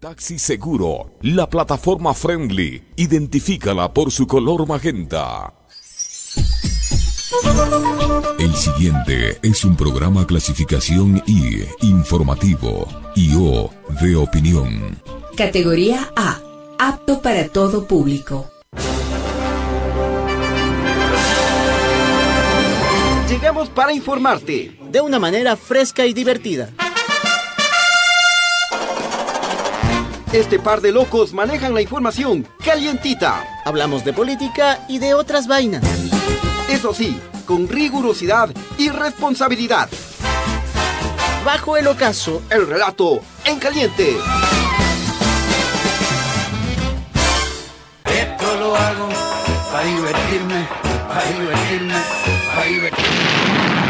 Taxi Seguro, la plataforma friendly. Identifícala por su color magenta. El siguiente es un programa clasificación I, informativo, y O, de opinión. Categoría A, apto para todo público. Llegamos para informarte de una manera fresca y divertida. Este par de locos manejan la información calientita. Hablamos de política y de otras vainas. Eso sí, con rigurosidad y responsabilidad. Bajo el ocaso, el relato en caliente. Esto lo hago para divertirme, para divertirme, para divertirme.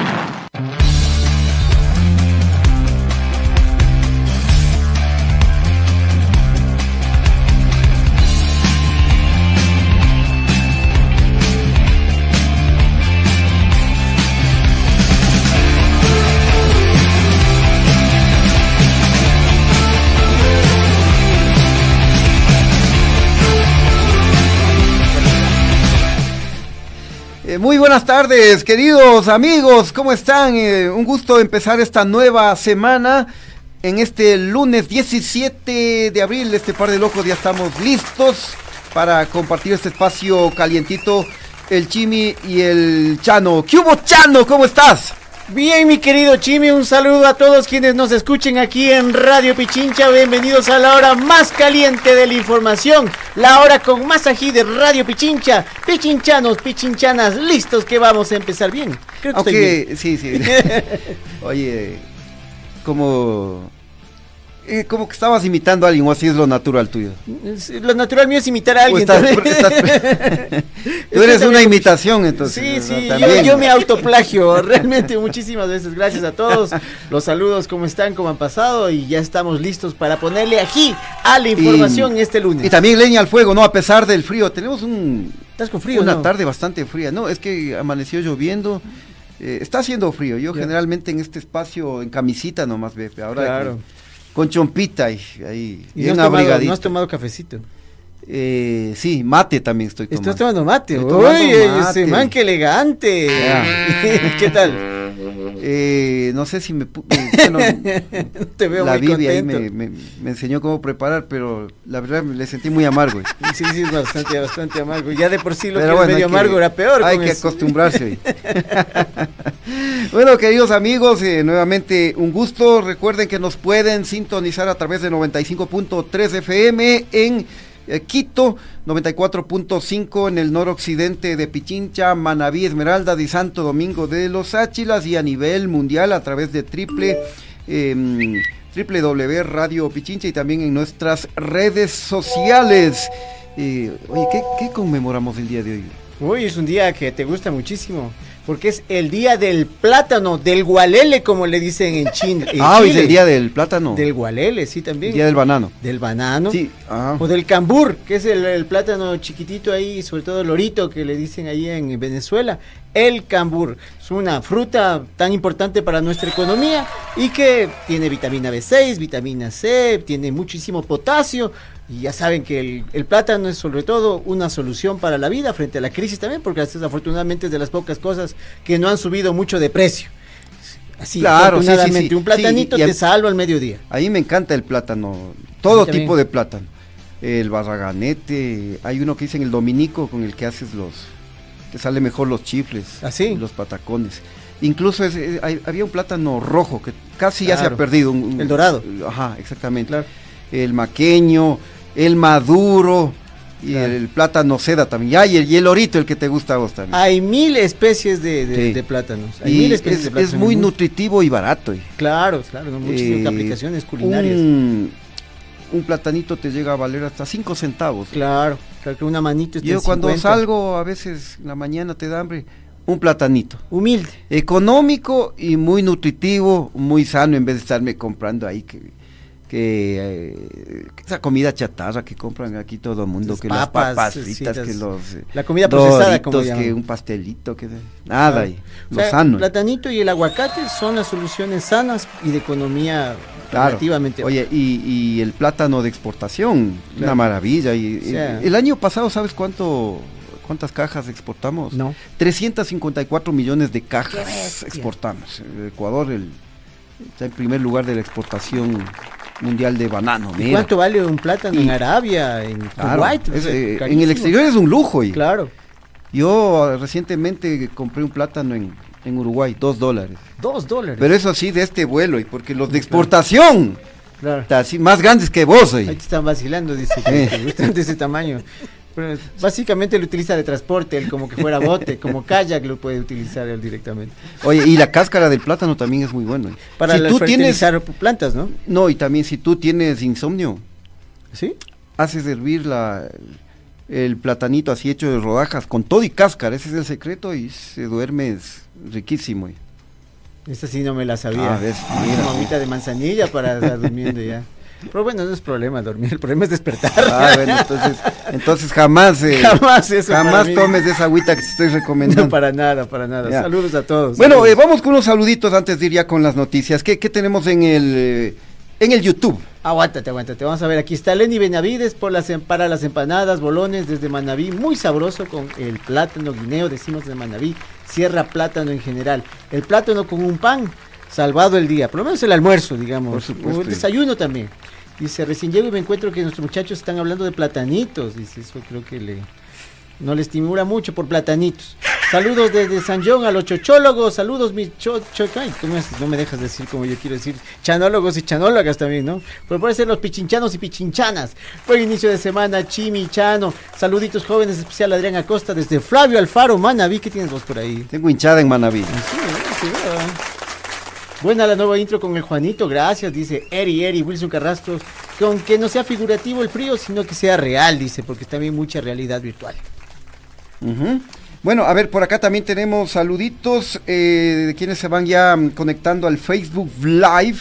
Muy buenas tardes, queridos amigos, ¿cómo están? Eh, un gusto empezar esta nueva semana. En este lunes 17 de abril, este par de locos ya estamos listos para compartir este espacio calientito. El Chimi y el Chano. ¿Qué hubo, Chano? ¿Cómo estás? Bien, mi querido Chimi, un saludo a todos quienes nos escuchen aquí en Radio Pichincha. Bienvenidos a la hora más caliente de la información, la hora con más ají de Radio Pichincha. Pichinchanos, pichinchanas, listos que vamos a empezar bien. Creo que estoy bien. sí, sí. Oye, como eh, como que estabas imitando a alguien o así es lo natural tuyo. Lo natural mío es imitar a alguien. tú eres una imitación, entonces. Sí, sí, yo, yo, me autoplagio. Realmente, muchísimas veces. Gracias a todos. Los saludos, ¿cómo están? ¿Cómo han pasado? Y ya estamos listos para ponerle aquí a la información este lunes. Y también leña al fuego, ¿no? A pesar del frío. Tenemos un. ¿Estás con frío? Una tarde bastante fría. No, es que amaneció lloviendo. Eh, está haciendo frío. Yo generalmente en este espacio en camisita nomás, ve. Ahora. Claro con chompita y ahí. ¿Y no, has tomado, ¿No has tomado cafecito? Eh, sí, mate también estoy tomando. ¿Estás tomando mate? Uy, ese man, qué elegante. ¿Qué tal? Eh, no sé si me... Te veo la muy Vivi ahí me, me, enseñó cómo preparar, pero la verdad me le sentí muy amargo. Sí, sí, es bastante, bastante amargo. Ya de por sí lo que es medio amargo era peor. Hay que acostumbrarse. bueno, queridos amigos, eh, nuevamente un gusto. Recuerden que nos pueden sintonizar a través de 95.3 FM en eh, Quito, 94.5 en el noroccidente de Pichincha, Manabí, Esmeralda de Santo Domingo de los Áchilas y a nivel mundial a través de triple eh, Radio Pichincha y también en nuestras redes sociales. Eh, oye, ¿qué, ¿qué conmemoramos el día de hoy? Hoy es un día que te gusta muchísimo porque es el día del plátano, del gualele, como le dicen en China. ah, hoy es el día del plátano. Del gualele, sí, también. El día del banano. Del banano. Sí. O del cambur, que es el, plátano chiquitito ahí, sobre todo el lorito que le dicen ahí en Venezuela. El cambur es una fruta tan importante para nuestra economía y que tiene vitamina B6, vitamina C, tiene muchísimo potasio, y ya saben que el, plátano es sobre todo una solución para la vida frente a la crisis también, porque desafortunadamente es de las pocas cosas que no han subido mucho de precio. Así, claro, sí, un platanito te salva al mediodía. A mí me encanta el plátano, todo tipo de plátano. El barraganete, hay uno que dicen el dominico con el que haces los, te sale mejor los chifles, ¿Así? los patacones. Incluso eh, había un plátano rojo que casi ya se ha perdido. el dorado. Ajá, exactamente. El maqueño, el maduro y el plátano seda también. y el, y el orito, el que te gusta a vos también. Hay mil especies de, plátanos. Hay y mil especies es, de plátanos. Es muy nutritivo y barato. Claro, claro, muchísimas eh, aplicaciones culinarias. Un, un, platanito te llega a valer hasta 5 centavos. Claro, claro que una manito Yo cuando salgo, a veces en la mañana te da hambre, un platanito. Humilde. Económico y muy nutritivo, muy sano, en vez de estarme comprando ahí que que eh, esa comida chatarra que compran aquí todo el mundo, Las que las papas, papas sí, fritas, las- que los eh, la comida procesada, como Doritos, que un pastelito, que nada, y O lo sea, sano. platanito y el aguacate son las soluciones sanas y de economía Claro. relativamente. Oye, y, y el plátano de exportación, una maravilla. Y, O sea- el año pasado, ¿sabes cuánto cuántas cajas exportamos? No. 354 millones de cajas exportamos. El Ecuador el, está en primer lugar de la exportación mundial de banano. ¿Y mira. ¿Cuánto vale un plátano Y- en Arabia, en Claro, Kuwait? es, eh, en el exterior es un lujo. Y Claro, Yo eh, recientemente compré un plátano en, en Uruguay, dos dólares. dos dólares. Pero eso sí, de este vuelo, y porque los de exportación, Claro. está así, más grandes que vos. Ahí te están vacilando, dice que Eh. te gustan de ese tamaño. Básicamente lo utiliza de transporte, él como que fuera bote, como kayak lo puede utilizar él directamente. Oye, y la cáscara del plátano también es muy bueno. Para si tú tienes, plantas, ¿no? no, y también si tú tienes insomnio, ¿Sí? haces hervir la, el platanito así hecho de rodajas con todo y cáscara, ese es el secreto y se duerme es riquísimo. Esta sí no me la sabía. Ah, ves, mira. Como agüita de manzanilla para estar durmiendo ya. Pero bueno, no es problema dormir, el problema es despertar. Ah, bueno, entonces, entonces jamás, eh, Jamás eso jamás tomes esa agüita que te estoy recomendando. No, para nada, para nada. Ya. Saludos a todos. Bueno, eh, vamos con unos saluditos antes de ir ya con las noticias. ¿Qué, qué tenemos en el, eh, en el YouTube? Aguántate, aguántate. Vamos a ver, aquí está Lenny Benavides por las, em- para las empanadas, bolones desde Manabí. Muy sabroso con el plátano guineo, decimos de Manabí. Sierra plátano en general. El plátano con un pan, salvado el día. Por lo menos el almuerzo, digamos. Por supuesto. O el desayuno también. Dice, recién llego y me encuentro que nuestros muchachos están hablando de platanitos. Dice, eso creo que le no le estimula mucho por platanitos. Saludos desde San John a los chochólogos. Saludos, mis cho, cho- ay, ¿cómo es? No me dejas decir como yo quiero decir. Chanólogos y chanólogas también, ¿no? Pero puede ser los pichinchanos y pichinchanas. Buen inicio de semana, Chimichano. Saluditos jóvenes, especial Adrián Acosta desde Flavio Alfaro, Manaví. ¿Qué tienes vos por ahí? Tengo hinchada en Manaví. Sí, sí, ¿verdad? Buena la nueva intro con el Juanito, gracias, dice Eri, Eri, Wilson Carrastros, con que no sea figurativo el frío, sino que sea real, dice, porque bien mucha realidad virtual. Bueno, a ver, por acá también tenemos saluditos eh, de quienes se van ya mm, conectando al Facebook Live.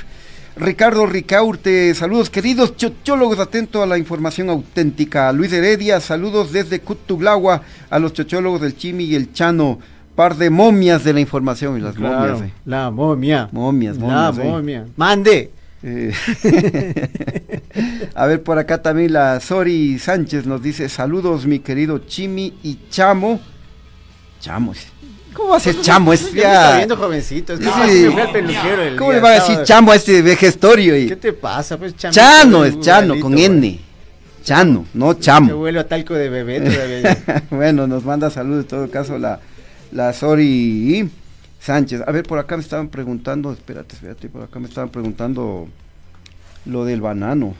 Ricardo Ricaurte, saludos queridos chochólogos, atento a la información auténtica. Luis Heredia, saludos desde Cutublagua a los chochólogos del Chimi y el Chano. Par de momias de la información y las momias. eh. La momia. Momias, La momias. eh. momia. Mande. Eh, a ver, por acá también la Sori Sánchez nos dice, saludos mi querido Chimi y Chamo. Chamo. ¿cómo va a ser Chamo? Es Ya viendo jovencito, es que Sí. peluquero el ¿Cómo día le va a decir. Chamo a este vejestorio? ¿Qué te pasa? Pues chamito, Chano es Chano, con igualito, N. Chano, no Chamo. huele a talco de bebé todavía. bueno, nos manda saludos en todo caso la, la Sori Sánchez. A ver, por acá me estaban preguntando, espérate, espérate, por acá me estaban preguntando lo del banano.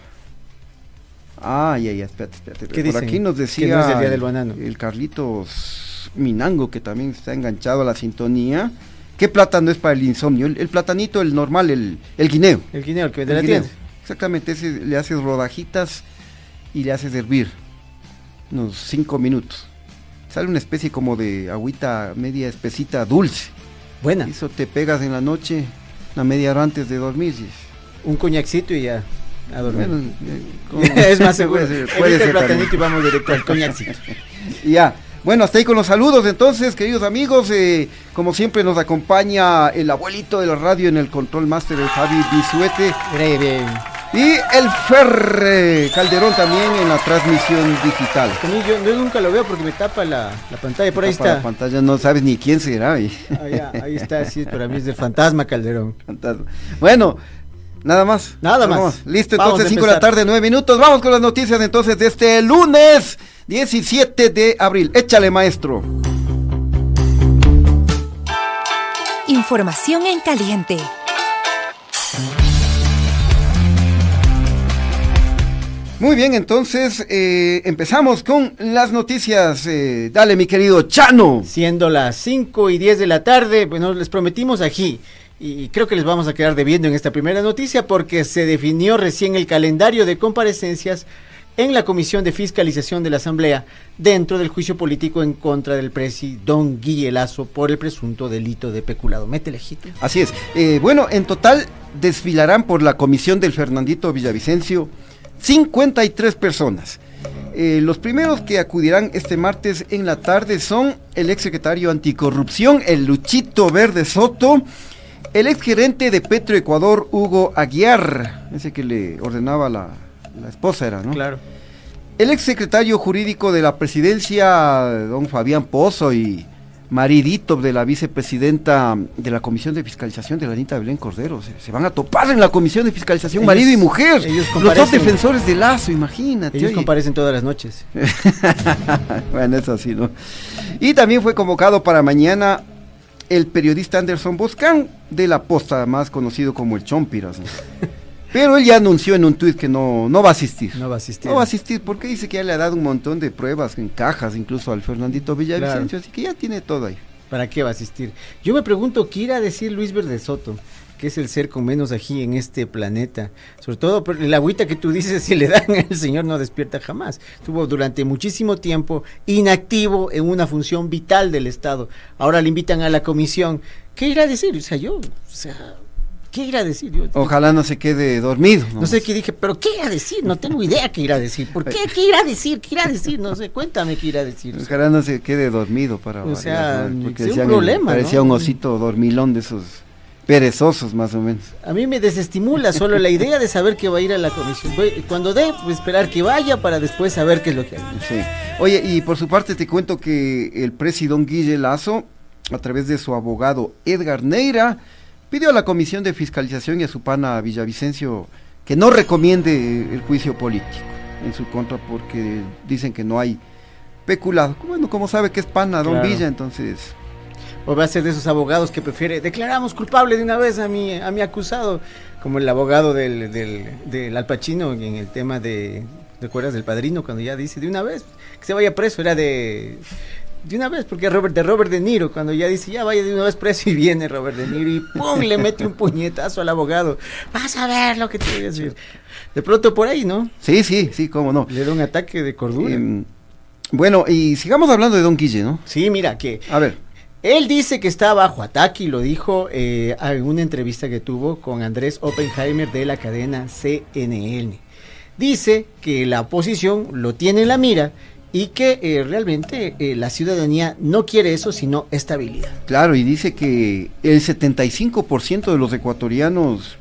Ah, ya, ya, espérate, espérate. ¿Qué por dicen? aquí nos decía no es el día del banano. el Carlitos Minango, que también está enganchado a la sintonía. ¿Qué plátano es para el insomnio? El, el platanito, el normal, el, el guineo. El guineo, el que vende la guineo. tienda. Exactamente, ese le haces rodajitas y le haces hervir unos 5 minutos. Sale una especie como de agüita media espesita dulce. Buena. Eso te pegas en la noche, una media hora antes de dormir. Un coñacito y ya. A dormir. Bueno, eh, es más seguro. Puede ser, puede ser y vamos directo al coñacito. Y ya. Bueno, hasta ahí con los saludos entonces, queridos amigos. eh, como siempre nos acompaña el abuelito de la radio en el control master, el Javi Bisuete. Bien, bien. Y el Ferre Calderón también en la transmisión digital. A mí yo, yo nunca lo veo porque me tapa la, la pantalla. Por ahí Tapa La está. pantalla no sabes ni quién será. y- Ah, ya, ahí está, sí, para mí es del fantasma Calderón. fantasma. Bueno, nada más. Nada más. Listo, Vamos entonces a 5 de la tarde, 9 minutos. Vamos con las noticias entonces de este lunes 17 de abril. Échale, maestro. Información en caliente. Muy bien, entonces eh, empezamos con las noticias. eh, dale, mi querido Chano. Siendo las 5 y 10 de la tarde, bueno, les prometimos aquí. Y creo que les vamos a quedar debiendo en esta primera noticia porque se definió recién el calendario de comparecencias en la Comisión de Fiscalización de la Asamblea dentro del juicio político en contra del presi Don Guille Lazo por el presunto delito de peculado. Mete legítimo. Así es. Eh, bueno, en total desfilarán por la comisión del Fernandito Villavicencio 53 personas. Eh, los primeros que acudirán este martes en la tarde son el exsecretario anticorrupción, el Luchito Verde Soto, el exgerente de Petro Ecuador, Hugo Aguiar, ese que le ordenaba la, la esposa era, ¿no? Claro. El exsecretario jurídico de la presidencia, don Fabián Pozo, y maridito de la vicepresidenta de la Comisión de Fiscalización de la Anita Belén Cordero. Se, se van a topar en la Comisión de Fiscalización, Ellos- marido y mujer. ellos Los dos defensores de Lazo, imagínate. Ellos oye. comparecen todas las noches. bueno, eso sí, ¿no? Y también fue convocado para mañana el periodista Anderson Boscan de La Posta, más conocido como el Chompiras. ¿no? Pero él ya anunció en un tuit que no, no va a asistir. No va a asistir. No va a asistir porque dice que ya le ha dado un montón de pruebas en cajas, incluso al Fernandito Villavicencio, así que ya tiene todo ahí. ¿Para qué va a asistir? Yo me pregunto, ¿qué irá a decir Luis Verde Soto? Que es el ser con menos ají en este planeta. Sobre todo el agüita que tú dices, si le dan, el señor no despierta jamás. Estuvo durante muchísimo tiempo inactivo en una función vital del Estado. Ahora le invitan a la comisión. ¿Qué irá a decir? O sea, yo, o sea, ¿qué irá a decir? Yo, Ojalá no se quede dormido. no sé qué dije, pero ¿qué irá a decir? No tengo idea qué irá a decir. ¿Por qué? ¿Qué irá a decir? ¿Qué irá a decir? No sé, cuéntame qué irá a decir. Ojalá no se quede dormido para O sea, variar, porque sí, un decían, problema, parecía ¿no? un osito dormilón de esos perezosos más o menos. A mí me desestimula solo la idea de saber que va a ir a la comisión. Cuando dé, pues esperar que vaya para después saber qué es lo que hay. Sí. Oye, y por su parte te cuento que el presidente Guille Lazo, a través de su abogado Edgar Neira, pidió a la Comisión de Fiscalización y a su pana Villavicencio que no recomiende el juicio político en su contra porque dicen que no hay peculado. Bueno, como sabe que es pana Don Claro. Villa, entonces... O va a ser de esos abogados que prefiere declaramos culpable de una vez a mi, a mi acusado, como el abogado del, del, del Al Pacino en el tema de, ¿recuerdas del padrino? Cuando ya dice de una vez que se vaya preso, era de, de una vez, porque Robert, de Robert De Niro, cuando ya dice ya vaya de una vez preso y viene Robert De Niro y ¡pum! le mete un puñetazo al abogado. Vas a ver lo que te voy a decir. De pronto por ahí, ¿no? Sí, sí, sí, cómo no. Le da un ataque de cordura. Em, bueno, y sigamos hablando de Don Guille, ¿no? sí, mira, que A ver, Él dice que está bajo ataque y lo dijo eh, en una entrevista que tuvo con Andrés Oppenheimer de la cadena CNN. Dice que la oposición lo tiene en la mira y que eh, realmente eh, la ciudadanía no quiere eso, sino estabilidad. claro, y dice que el 75% de los ecuatorianos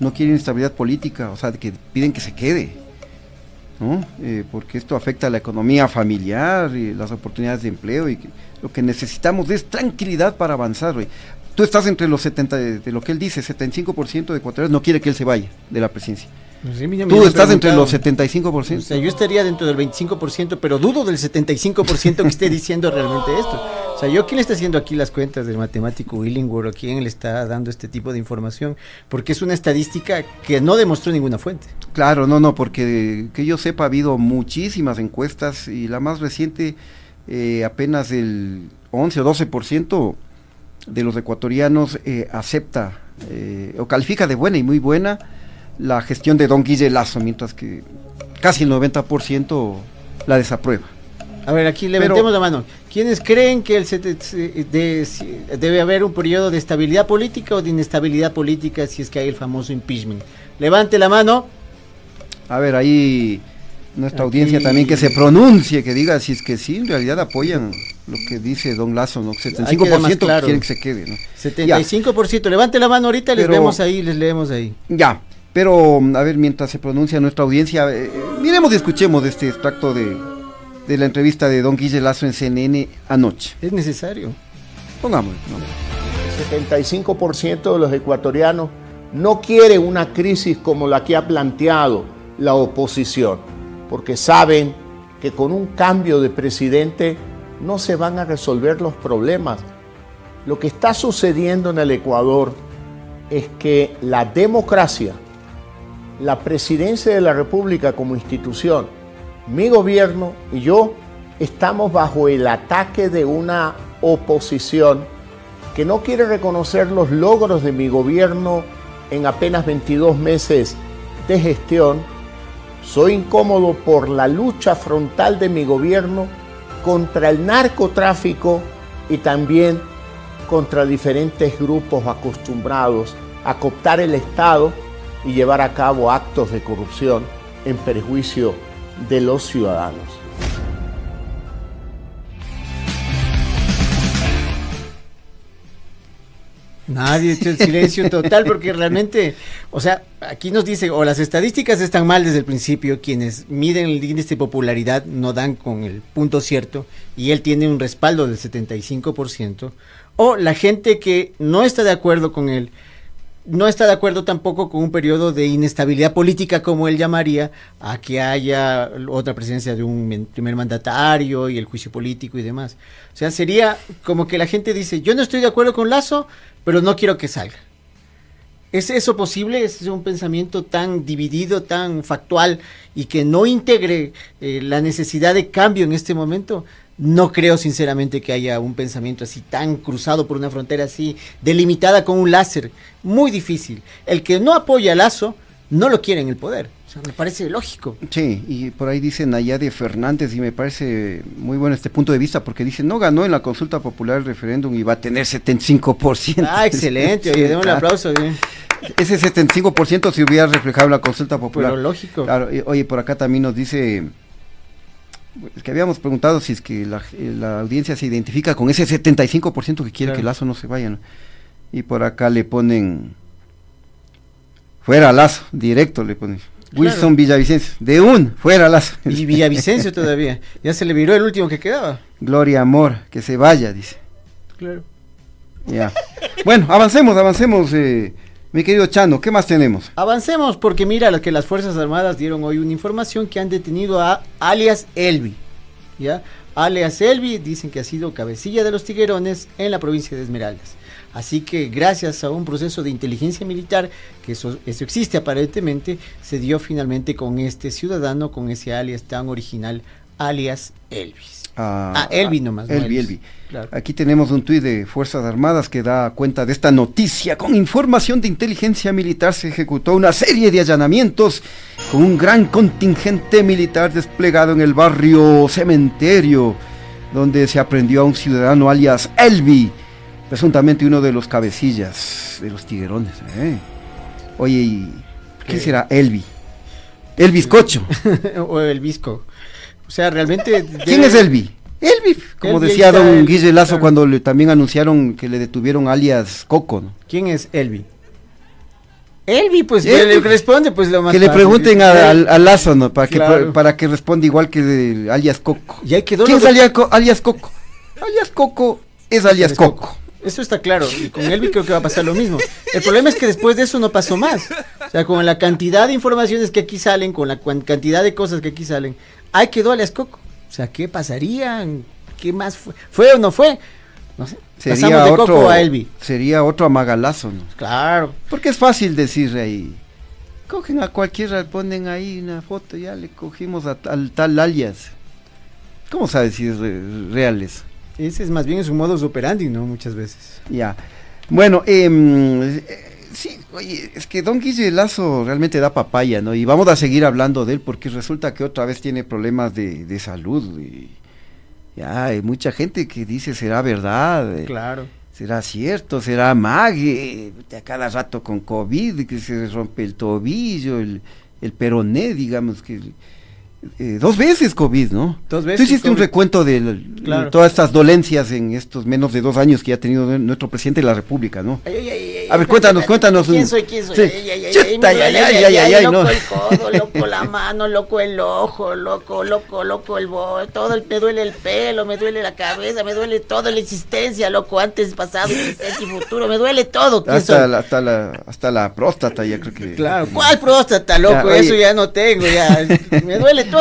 no quieren estabilidad política, o sea, que piden que se quede, ¿no? Eh, porque esto afecta a la economía familiar y las oportunidades de empleo y lo que necesitamos es tranquilidad para avanzar. güey. Tú estás entre los 70, de, de lo que él dice, 75% de ecuatorianos no quiere que él se vaya de la presidencia. Tú estás entre los 75%. O sea, yo estaría dentro del 25%, pero dudo del 75% que esté diciendo realmente esto. O sea, yo quién le está haciendo aquí las cuentas del matemático Willingworth o quién le está dando este tipo de información, porque es una estadística que no demostró ninguna fuente. Claro, no, no, porque que yo sepa ha habido muchísimas encuestas y la más reciente eh, apenas el 11 o 12% de los ecuatorianos eh, acepta eh, o califica de buena y muy buena la gestión de don Guille Lazo, mientras que casi el 90% la desaprueba. A ver, aquí Pero- levantemos la mano. ¿Quiénes creen que el de- debe haber un periodo de estabilidad política o de inestabilidad política si es que hay el famoso impeachment? Levante la mano. A ver, ahí nuestra Aquí- audiencia también que se pronuncie, que diga si es que sí, en realidad apoyan lo que dice don Lazo, ¿no? Ahí queda más 75% claro. quieren que se quede, ¿no? 75%. Levante la mano ahorita, les Pero- vemos ahí, les leemos ahí. Ya, pero a ver, mientras se pronuncia nuestra audiencia, eh, miremos y escuchemos de este extracto de, de la entrevista de don Guille Lazo en CNN anoche. Es necesario. Pongámoslo. ¿no? El 75% de los ecuatorianos no quiere una crisis como la que ha planteado la oposición, porque saben que con un cambio de presidente no se van a resolver los problemas. Lo que está sucediendo en el Ecuador es que la democracia, la presidencia de la República como institución, mi gobierno y yo estamos bajo el ataque de una oposición que no quiere reconocer los logros de mi gobierno en apenas 22 meses de gestión, Soy incómodo por la lucha frontal de mi gobierno contra el narcotráfico y también contra diferentes grupos acostumbrados a cooptar el Estado y llevar a cabo actos de corrupción en perjuicio de los ciudadanos. Nadie echó el silencio total porque realmente, o sea, aquí nos dice, o las estadísticas están mal desde el principio, quienes miden el índice de popularidad no dan con el punto cierto y él tiene un respaldo del 75%, o la gente que no está de acuerdo con él no está de acuerdo tampoco con un periodo de inestabilidad política, como él llamaría, a que haya otra presencia de un primer mandatario y el juicio político y demás. O sea, sería como que la gente dice, yo no estoy de acuerdo con Lazo, pero no quiero que salga. ¿Es eso posible? ¿Es un pensamiento tan dividido, tan factual y que no integre eh, la necesidad de cambio en este momento? No creo sinceramente que haya un pensamiento así tan cruzado por una frontera así delimitada con un láser. Muy difícil. El que no apoya a Lazo no lo quiere en el poder. O sea, me parece lógico. Sí, y por ahí dice Nayade Fernández y me parece muy bueno este punto de vista porque dice, no ganó en la consulta popular el referéndum y va a tener 75%. Ah, excelente, oye, démosle un aplauso. Bien. Ese 75% se hubiera reflejado la consulta popular. Pero lógico. Claro, oye, por acá también nos dice es que habíamos preguntado si es que la, audiencia se identifica con ese 75% que quiere que Lazo no se vaya. Y por acá le ponen fuera Lazo, directo le ponen. Wilson Villavicencio, de un, fuera Lazo. Y Villavicencio todavía, ya se le viró el último que quedaba. Gloria Amor, que se vaya, dice. Claro. Ya. Bueno, avancemos, avancemos. Eh, mi querido Chano, ¿qué más tenemos? Avancemos porque mira que las Fuerzas Armadas dieron hoy una información que han detenido a alias Elvi. ¿Ya? Alias Elvi dicen que ha sido cabecilla de los tiguerones en la provincia de Esmeraldas. Así que gracias a un proceso de inteligencia militar, que eso, eso existe aparentemente, se dio finalmente con este ciudadano, con ese alias tan original, alias Elvis. Ah, ah, Elvi nomás. Elvi, Elvi. Aquí tenemos un tuit de Fuerzas Armadas que da cuenta de esta noticia. Con información de inteligencia militar se ejecutó una serie de allanamientos con un gran contingente militar desplegado en el barrio Cementerio, donde se aprendió a un ciudadano alias Elvi, presuntamente uno de los cabecillas de los tiguerones. ¿eh? Oye, ¿y ¿qué será Elvi? El bizcocho. o el visco. O sea, realmente... ¿Quién es Elvi? Elvi, como decía don Guille Lazo cuando le, también anunciaron que le detuvieron alias Coco. ¿no? ¿Quién es Elvi? Elvi, pues le responde pues lo más Que le pregunten a, Lazo, ¿no? Para que para que responda igual que alias Coco. ¿Quién es alias, alias, Coco? Alias Coco es alias Coco. Eso está claro, y con Elvi creo que va a pasar lo mismo. El problema es que después de eso no pasó más. O sea, con la cantidad de informaciones que aquí salen, con la cantidad de cosas que aquí salen, ahí quedó alias Coco. O sea, ¿qué pasaría? ¿Qué más fue? ¿Fue o no fue? No sé. Sería de otro, Coco a Elvi. Sería otro amagalazo, ¿no? Claro. Porque es fácil decir ahí. Cogen a cualquiera, ponen ahí una foto, ya le cogimos al tal alias. ¿Cómo sabes si es real eso? Ese es más bien su modus operandi, ¿no? Muchas veces. Ya. Bueno, eh, Sí, oye, es que Don Guille Lazo realmente da papaya, ¿no? Y vamos a seguir hablando de él porque resulta que otra vez tiene problemas de, salud. Y ya hay mucha gente que dice será verdad. Eh, claro. Será cierto, será mague, a cada rato con COVID, que se rompe el tobillo, el, el peroné, digamos, que eh, dos veces COVID, ¿no? Dos veces. Tú hiciste un recuento de, todas estas dolencias en estos menos de dos años que ha tenido nuestro presidente de la República, ¿no? a ver, cuéntanos, cuéntanos. ¿Quién soy? ¿Quién soy? Loco el codo, loco la mano, loco el ojo, loco, loco, loco el bo, todo el, me duele el pelo, me duele la cabeza, me duele toda la existencia, loco, antes, pasado, presente y futuro, me duele todo. Hasta la, hasta la, hasta la próstata, ya creo que. Claro, ¿cuál próstata, loco? Eso ya no tengo, ya. Me duele todo.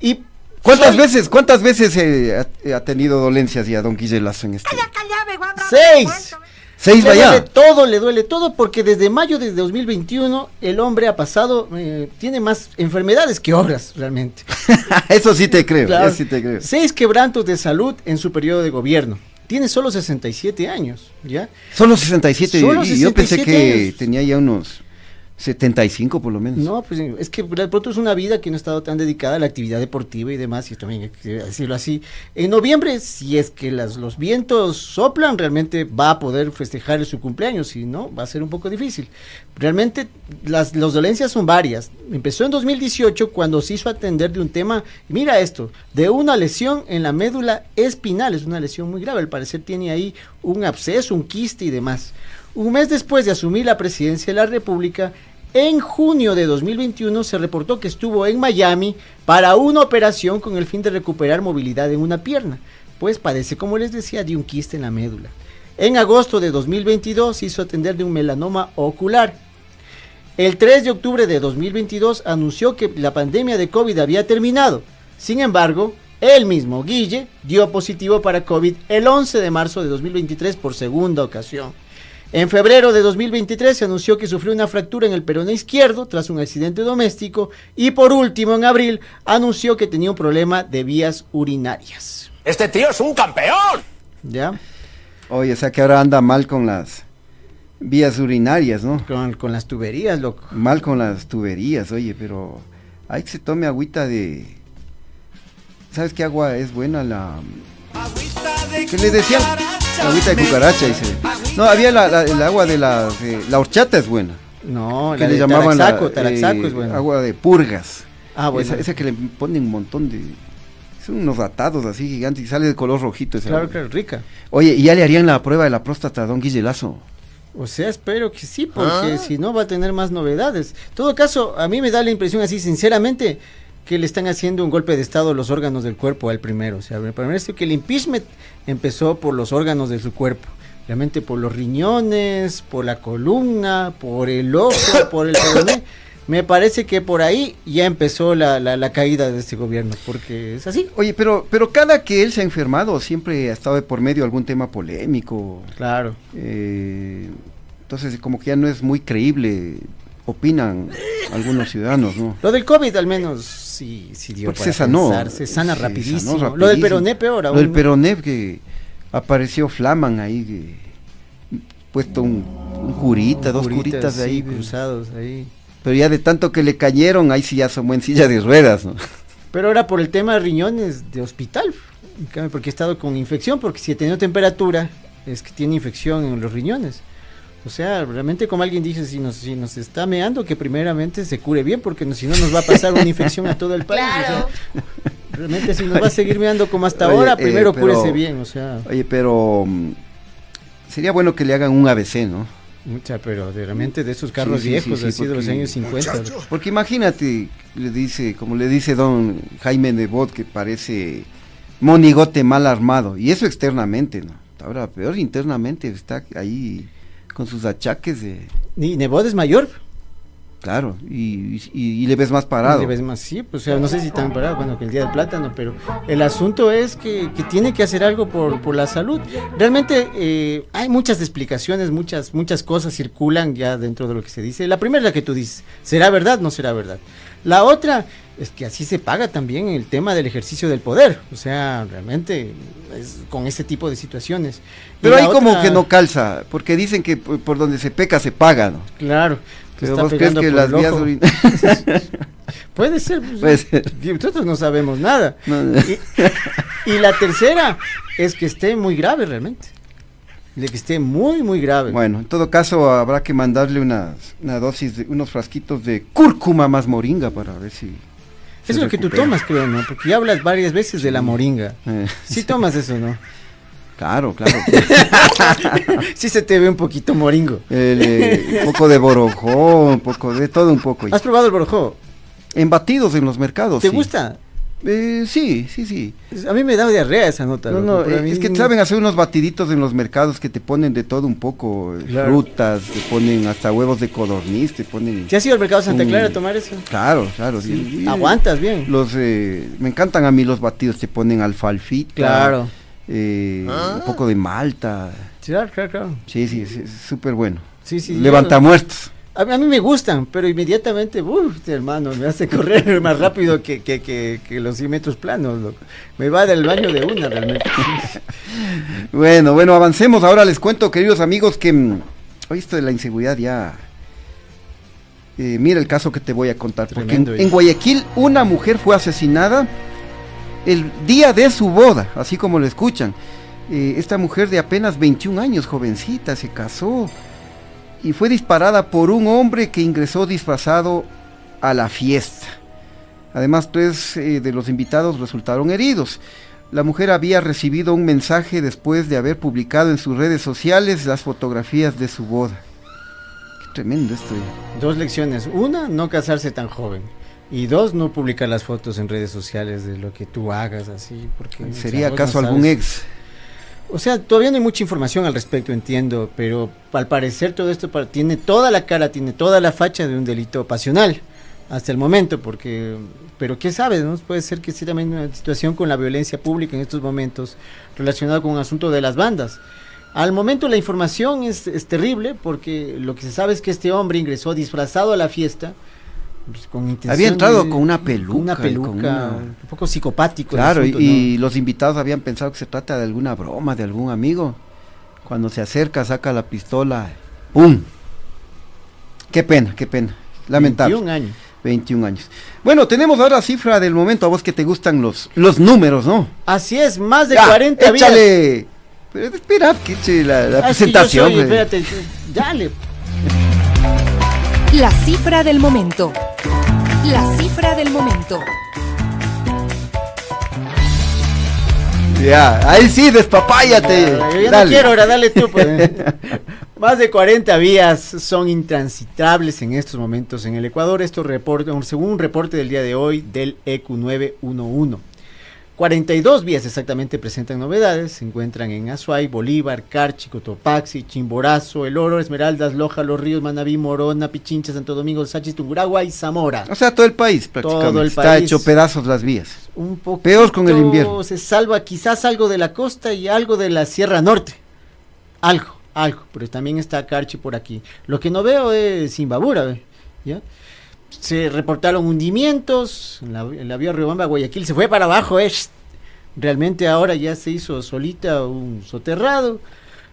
Y ¿Cuántas veces, cuántas veces ha, tenido dolencias ya Don Guille Lazo en este? Seis. Seis le duele todo, le duele todo, porque desde mayo de 2021 el hombre ha pasado, eh, tiene más enfermedades que obras, realmente. eso sí te creo, eso sí te creo. Seis quebrantos de salud en su periodo de gobierno. Tiene solo 67 años, ¿ya? Solo 67, y yo pensé que tenía ya unos 75 por lo menos. No, pues es que de pronto es una vida que no ha estado tan dedicada a la actividad deportiva y demás, y también hay que decirlo así. En noviembre, si es que las, los vientos soplan, realmente va a poder festejar su cumpleaños, si no, va a ser un poco difícil. Realmente las, las dolencias son varias. Empezó en 2018 cuando se hizo atender de un tema, mira esto, de una lesión en la médula espinal, es una lesión muy grave, al parecer tiene ahí un absceso, un quiste y demás. Un mes después de asumir la presidencia de la República, en junio de 2021 se reportó que estuvo en Miami para una operación con el fin de recuperar movilidad en una pierna, pues padece, como les decía, de un quiste en la médula. En agosto de 2022 se hizo atender de un melanoma ocular. El 3 de octubre de 2022 anunció que la pandemia de COVID había terminado. Sin embargo, él mismo, Guille, dio positivo para COVID el 11 de marzo de 2023 por segunda ocasión. En febrero de 2023 se anunció que sufrió una fractura en el peroné izquierdo tras un accidente doméstico y por último en abril anunció que tenía un problema de vías urinarias. Este tío es un campeón. ¿Ya? Oye, o sea que ahora anda mal con las vías urinarias, ¿no? Con, con las tuberías, loco. Mal con las tuberías, oye, pero hay que se tome agüita de... ¿Sabes qué agua es buena? La... ¿Qué le decían? La agüita de cucaracha, dice. No, había la, la- el agua de la... de- la horchata es buena. No, que la le de llamaban la, Taraxaco, eh, es bueno. agua de purgas. Ah, bueno. Esa, esa que le ponen un montón de... Son unos atados así gigantes y sale de color rojito. esa Claro, agua. claro, rica. Oye, ¿y ya le harían la prueba de la próstata a don Guille Lazo? O sea, espero que sí, porque si no va a tener más novedades. En todo caso, a mí me da la impresión así, sinceramente, que le están haciendo un golpe de estado a los órganos del cuerpo al primero. O sea, me parece que el impeachment empezó por los órganos de su cuerpo. Realmente por los riñones, por la columna, por el ojo, por el peroné. Me parece que por ahí ya empezó la, la, la caída de este gobierno, porque es así. Oye, pero, pero cada que él se ha enfermado siempre ha estado de por medio algún tema polémico. Claro. Eh, entonces, como que ya no es muy creíble, opinan algunos ciudadanos, ¿no? Lo del COVID al menos sí, sí dio Porque para se sanó. pensar, se sana Se rapidísimo. sanó Lo del peroné peor Lo aún. del ¿no? peroné que apareció Flaman ahí, que- puesto un, un curita, dos curitas de sí, ahí. cruzados ahí. Pero ya de tanto que le cayeron, ahí sí ya son en silla de ruedas, ¿no? Pero ahora por el tema de riñones de hospital, porque he estado con infección, porque si he tenido temperatura, es que tiene infección en los riñones. O sea, realmente como alguien dice, si nos, si nos está meando, que primeramente se cure bien, porque si no nos va a pasar una infección a todo el país. o sea, realmente si nos va a seguir meando como hasta Oye, ahora, eh, primero pero- cúrese bien, o sea. Oye, pero mm, sería bueno que le hagan un ABC, ¿no? Mucha, pero de, realmente de esos carros Sí, sí, viejos, sí, sí, así de los años 50. Porque imagínate, le dice, como le dice don Jaime Nebot, que parece monigote mal armado, y eso externamente, ¿no? Ahora, peor internamente, está ahí con sus achaques de, Ni Nebot es mayor. claro, y, y- y le ves más parado. Le ves más, sí, pues, o sea, no sé si tan parado, bueno, que el día del plátano, pero el asunto es que, que tiene que hacer algo por, por la salud. Realmente eh, hay muchas explicaciones, muchas, muchas cosas circulan ya dentro de lo que se dice. La primera es la que tú dices, ¿será verdad? No será verdad. La otra es que así se paga también el tema del ejercicio del poder, o sea, realmente es con este tipo de situaciones. Pero ahí como que no calza, porque dicen que por, por donde se peca se paga, ¿no? Claro. Pero vos crees que las vías. Puede ser. pues, Puede ser. y Nosotros no sabemos nada. No. Y, y la tercera es que esté muy grave realmente. De que esté muy, muy grave. Bueno, en todo caso habrá que mandarle unas, una dosis, de, unos frasquitos de cúrcuma más moringa para ver si... se es lo que tú tomas, creo, ¿no? Porque ya hablas varias veces de la moringa. Eh, Sí tomas eso, ¿no? Claro, claro. Sí se te ve un poquito moringo. El, eh, un poco de borojó, un poco de todo un poco. ¿Has probado el borojó? En batidos en los mercados. ¿Te sí. gusta? Eh, sí, sí, sí. A mí me da diarrea esa nota. No, eh, mí es que saben hacer unos batiditos en los mercados que te ponen de todo un poco. eh, Claro. Frutas, te ponen hasta huevos de codorniz, te ponen... ¿Sí has ido al mercado Santa. Clara a tomar eso? Claro, claro. sí, sí. Aguantas bien. Los, eh, me encantan a mí los batidos, te ponen alfalfita. Claro. eh, Un poco de malta. Claro, claro, claro. Sí, sí, es es súper bueno. Sí, sí. Levanta muertos. A, mí- a mí me gustan, pero inmediatamente, uff, hermano, me hace correr más rápido que, que, que, que los 100 metros planos, loco. Me va del baño de una, realmente. Bueno, bueno, avancemos. Ahora les cuento, queridos amigos, que mm, hoy esto de la inseguridad ya Eh, mira el caso que te voy a contar. Porque en, Tremendo, eh. en Guayaquil una mujer fue asesinada el día de su boda, así como lo escuchan. Eh, esta mujer de apenas 21 años, jovencita, se casó y fue disparada por un hombre que ingresó disfrazado a la fiesta. Además, tres eh, de los invitados resultaron heridos. La mujer había recibido un mensaje después de haber publicado en sus redes sociales las fotografías de su boda. Qué tremendo esto. eh. Dos lecciones. Una, no casarse tan joven. Y dos, no publicar las fotos en redes sociales de lo que tú hagas así. Porque, ¿Sería acaso no algún ex? O sea, todavía no hay mucha información al respecto, entiendo, pero al parecer todo esto tiene toda la cara, tiene toda la facha de un delito pasional hasta el momento, porque, pero qué sabes, ¿no? Puede ser que sí también una situación con la violencia pública en estos momentos relacionada con un asunto de las bandas. Al momento la información es terrible porque lo que se sabe es que este hombre ingresó disfrazado a la fiesta. Pues, con Había entrado de- con una peluca Una con peluca, una- un poco psicopático. Claro, y, los invitados habían pensado que se trata de alguna broma, de algún amigo. Cuando se acerca, saca la pistola. ¡Pum! Qué pena, qué pena. Lamentable. 21 años. 21 años. Bueno, tenemos ahora cifra del momento, a vos que te gustan los, los números, ¿no? Así es, más de Ya, 40 vías. échale. Pero espera, que la, la Ah, es que yo presentación. soy- eh. espérate, dale. La cifra del momento. La cifra del momento. Ya, ahí sí, despapáyate. Yo ya no quiero, ahora dale tú. pues. Más de 40 vías son intransitables en estos momentos en el Ecuador. Esto reporta, según un reporte del día de hoy del E EQ 911. 42 vías exactamente presentan novedades. Se encuentran en Azuay, Bolívar, Carchi, Cotopaxi, Chimborazo, El Oro, Esmeraldas, Loja, Los Ríos, Manabí, Morona, Pichincha, Santo Domingo, Sánchez, Tunguragua y Zamora. O sea, todo el país prácticamente. Todo el Está país. hecho pedazos las vías. un poco Peor con el invierno. se salva quizás algo de la costa y algo de la Sierra Norte algo algo pero también está Carchi por aquí lo que no veo es Zimbabura ya se reportaron hundimientos en la, vía Riobamba Guayaquil se fue para abajo eh. realmente ahora ya se hizo solita un soterrado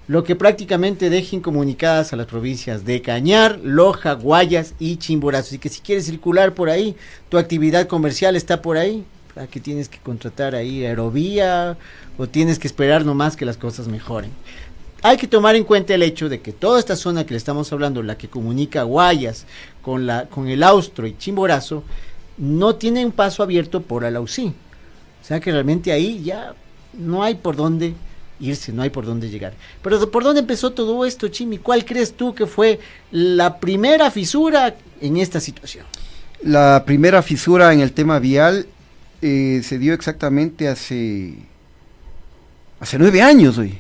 lo que prácticamente deja incomunicadas a las provincias de Cañar, Loja, Guayas y Chimborazo. Así que si quieres circular por ahí, tu actividad comercial está por ahí, ¿para qué tienes que contratar ahí aerovía o tienes que esperar nomás que las cosas mejoren? Hay que tomar en cuenta el hecho de que toda esta zona que le estamos hablando, la que comunica Guayas con, la, con el Austro y Chimborazo, no tiene un paso abierto por Alausí. O sea que realmente ahí ya no hay por dónde irse, no hay por dónde llegar. Pero ¿de- ¿por dónde empezó todo esto, Chimi? ¿Cuál crees tú que fue la primera fisura en esta situación? La primera fisura en el tema vial eh, se dio exactamente hace hace nueve años hoy.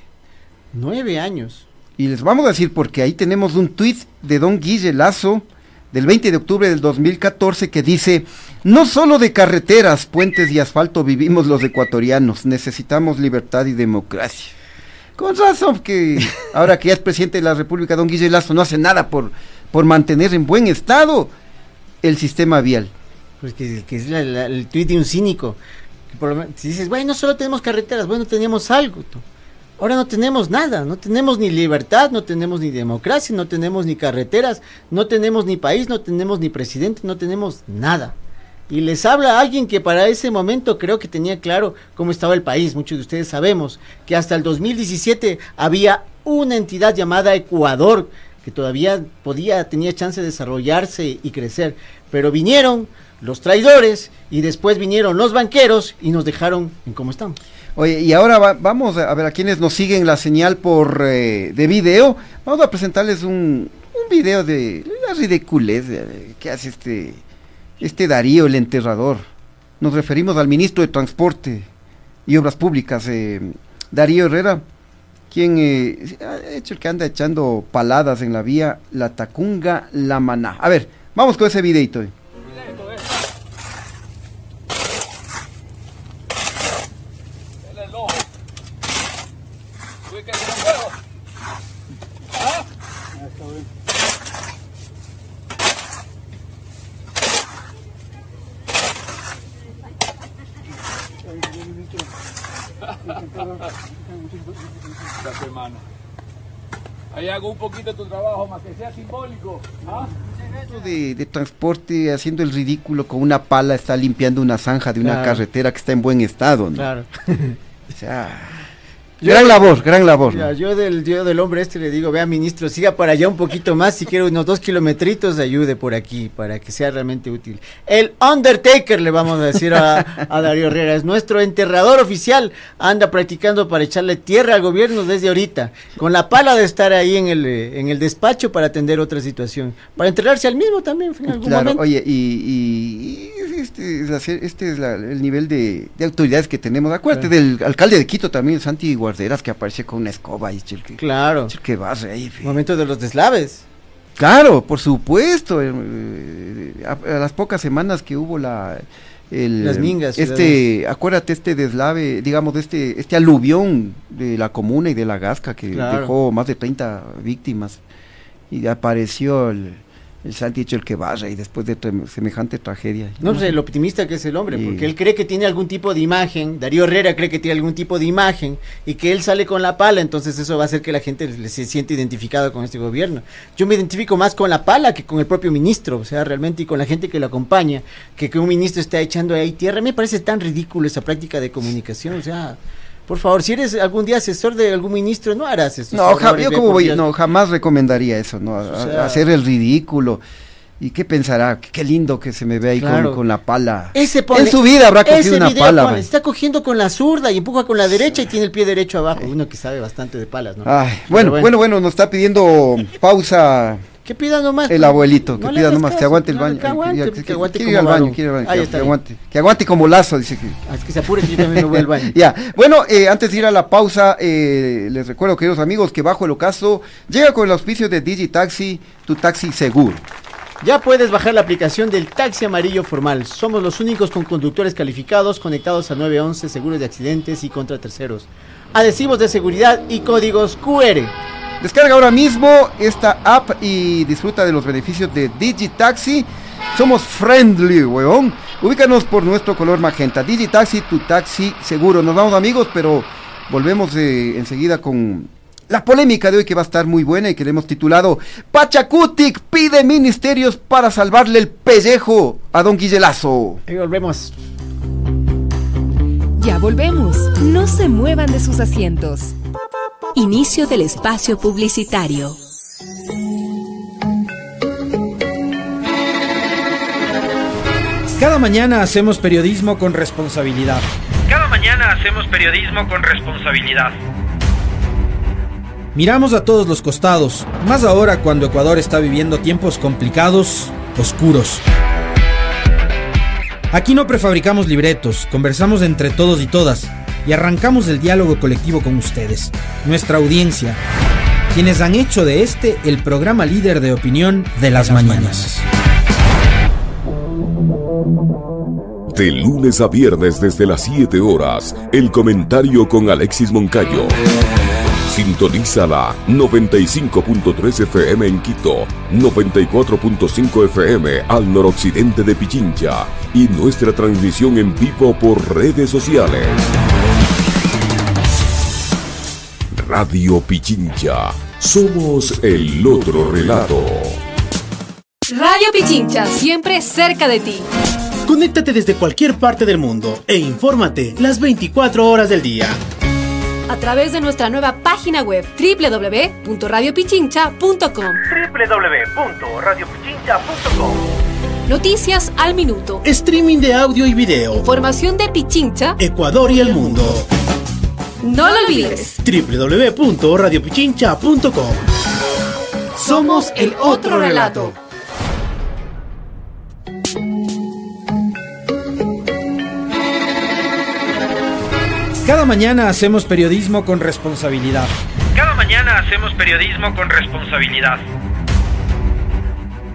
Nueve años. Y les vamos a decir porque ahí tenemos un tuit de don Guille Lazo del 20 de octubre del 2014 que dice, no solo de carreteras, puentes y asfalto vivimos los ecuatorianos, necesitamos libertad y democracia. Con razón que ahora que ya es presidente de la República, don Guille Lazo no hace nada por, por mantener en buen estado el sistema vial. Pues que, que es la- la- el tuit de un cínico. Por lo menos, si dices, bueno, solo tenemos carreteras, bueno, teníamos algo. tú. Ahora no tenemos nada, no tenemos ni libertad, no tenemos ni democracia, no tenemos ni carreteras, no tenemos ni país, no tenemos ni presidente, no tenemos nada. Y les habla alguien que para ese momento creo que tenía claro cómo estaba el país. Muchos de ustedes sabemos que hasta el 2017 había una entidad llamada Ecuador que todavía podía, tenía chance de desarrollarse y crecer. Pero vinieron los traidores y después vinieron los banqueros y nos dejaron en cómo estamos. Oye, y ahora va- vamos a ver a quienes nos siguen la señal por eh, de video. Vamos a presentarles un, un video de la ridiculez eh, que hace este, este Darío, el enterrador. Nos referimos al ministro de Transporte y Obras Públicas, eh, Darío Herrera, quien eh, ha hecho el que anda echando paladas en la vía La Tacunga, La Maná. A ver, vamos con ese videito. eh. Ahí hago un poquito tu trabajo, más que sea simbólico. ¿ah? De, de transporte haciendo el ridículo con una pala está limpiando una zanja de una Claro. carretera que está en buen estado, ¿no? Claro. O sea, gran labor, gran labor. Yo del yo del hombre este le digo, vea ministro, siga para allá un poquito más, si quiere unos dos kilometritos, ayude por aquí, para que sea realmente útil. El Undertaker, le vamos a decir a, a Darío Herrera, es nuestro enterrador oficial, anda practicando para echarle tierra al gobierno desde ahorita, con la pala de estar ahí en el, eh, en el despacho para atender otra situación, para enterrarse al mismo también en algún Claro, momento. oye, y, y- y este es, la- este es la- el nivel de, de autoridades que tenemos. Acuérdate del alcalde de Quito también, Santi Guarderas, que aparece con una escoba y el que, Claro, el que ahí. fe. momento de los deslaves. Claro, por supuesto. eh, a, a las pocas semanas que hubo la el, Las mingas, Este, acuérdate este deslave, digamos, de este este aluvión de la comuna y de la Gasca que Claro. dejó más de 30 víctimas y apareció el, el Santi hecho el que vaya y después de semejante tragedia. No, pues el optimista que es el hombre, Y- porque él cree que tiene algún tipo de imagen, Darío Herrera cree que tiene algún tipo de imagen y que él sale con la pala, entonces eso va a hacer que la gente se siente identificada con este gobierno. Yo me identifico más con la pala que con el propio ministro, o sea, realmente y con la gente que lo acompaña, que que un ministro está echando ahí tierra, me parece tan ridículo esa práctica de comunicación, o sea, por favor, si eres algún día asesor de algún ministro, no harás eso. No, ja- yo como voy, no, jamás recomendaría eso, ¿no? A- O sea- hacer el ridículo. ¿Y qué pensará? Qué, lindo que se me ve ahí con- Claro. con, la pala. Ese pone- en su vida habrá cogido una pala. pone, está cogiendo con la zurda y empuja con la derecha y tiene el pie derecho abajo. Uno que sabe bastante de palas, ¿no? Ay, bueno, bueno, bueno, nos está pidiendo pausa Que pida nomás. el pues. abuelito, que No pida nomás, que caso, aguante el baño. Que aguante, que, que- aguante al como baño, quiere al baño, que, que aguante, que aguante como lazo, dice que. Ah, es que se apure que yo también me voy al baño. Ya, bueno, eh, antes de ir a la pausa, eh, les recuerdo, queridos amigos, que bajo el ocaso llega con el auspicio de Digitaxi, tu taxi seguro. Ya puedes bajar la aplicación del taxi amarillo formal. Somos los únicos con conductores calificados conectados a 911, seguros de accidentes y contra terceros. Adhesivos de seguridad y códigos QR. Descarga ahora mismo esta app y disfruta de los beneficios de Digitaxi. Somos friendly, weón. Ubícanos por nuestro color magenta. Digitaxi, tu taxi seguro. Nos vamos amigos, pero volvemos eh, enseguida con la polémica de hoy que va a estar muy buena y que le hemos titulado Pachacutic pide ministerios para salvarle el pellejo a don Guillelazo. Y volvemos. Ya volvemos. No se muevan de sus asientos. Inicio del espacio publicitario. Cada mañana hacemos periodismo con responsabilidad. Cada mañana hacemos periodismo con responsabilidad. Miramos a todos los costados, más ahora cuando Ecuador está viviendo tiempos complicados, oscuros. Aquí no prefabricamos libretos, conversamos entre todos y todas y arrancamos el diálogo colectivo con ustedes, nuestra audiencia, quienes han hecho de este el programa líder de opinión de las, mañanas. De lunes a viernes desde las 7 horas, el comentario con Alexis Moncayo. Sintoniza la 95.3 FM en Quito, 94.5 FM al noroccidente de Pichincha y nuestra transmisión en vivo por redes sociales. Radio Pichincha, somos el otro relato. Radio Pichincha, siempre cerca de ti. Conéctate desde cualquier parte del mundo e infórmate las 24 horas del día. A través de nuestra nueva página web www.radiopichincha.com. www.radiopichincha.com Noticias al minuto. Streaming de audio y video. Información de Pichincha. Ecuador y el mundo. No lo olvides. www.radiopichincha.com Somos el otro relato. Cada mañana hacemos periodismo con responsabilidad. Cada mañana hacemos periodismo con responsabilidad.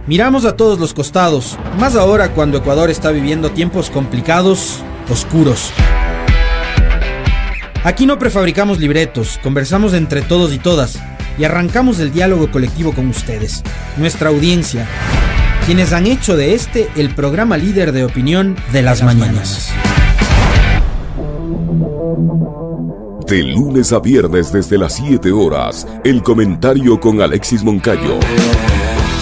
Miramos a todos los costados, más ahora cuando Ecuador está viviendo tiempos complicados, oscuros. Aquí no prefabricamos libretos, conversamos entre todos y todas y arrancamos el diálogo colectivo con ustedes, nuestra audiencia, quienes han hecho de este el programa líder de opinión de las, mañanas. De lunes a viernes desde las 7 horas, el comentario con Alexis Moncayo.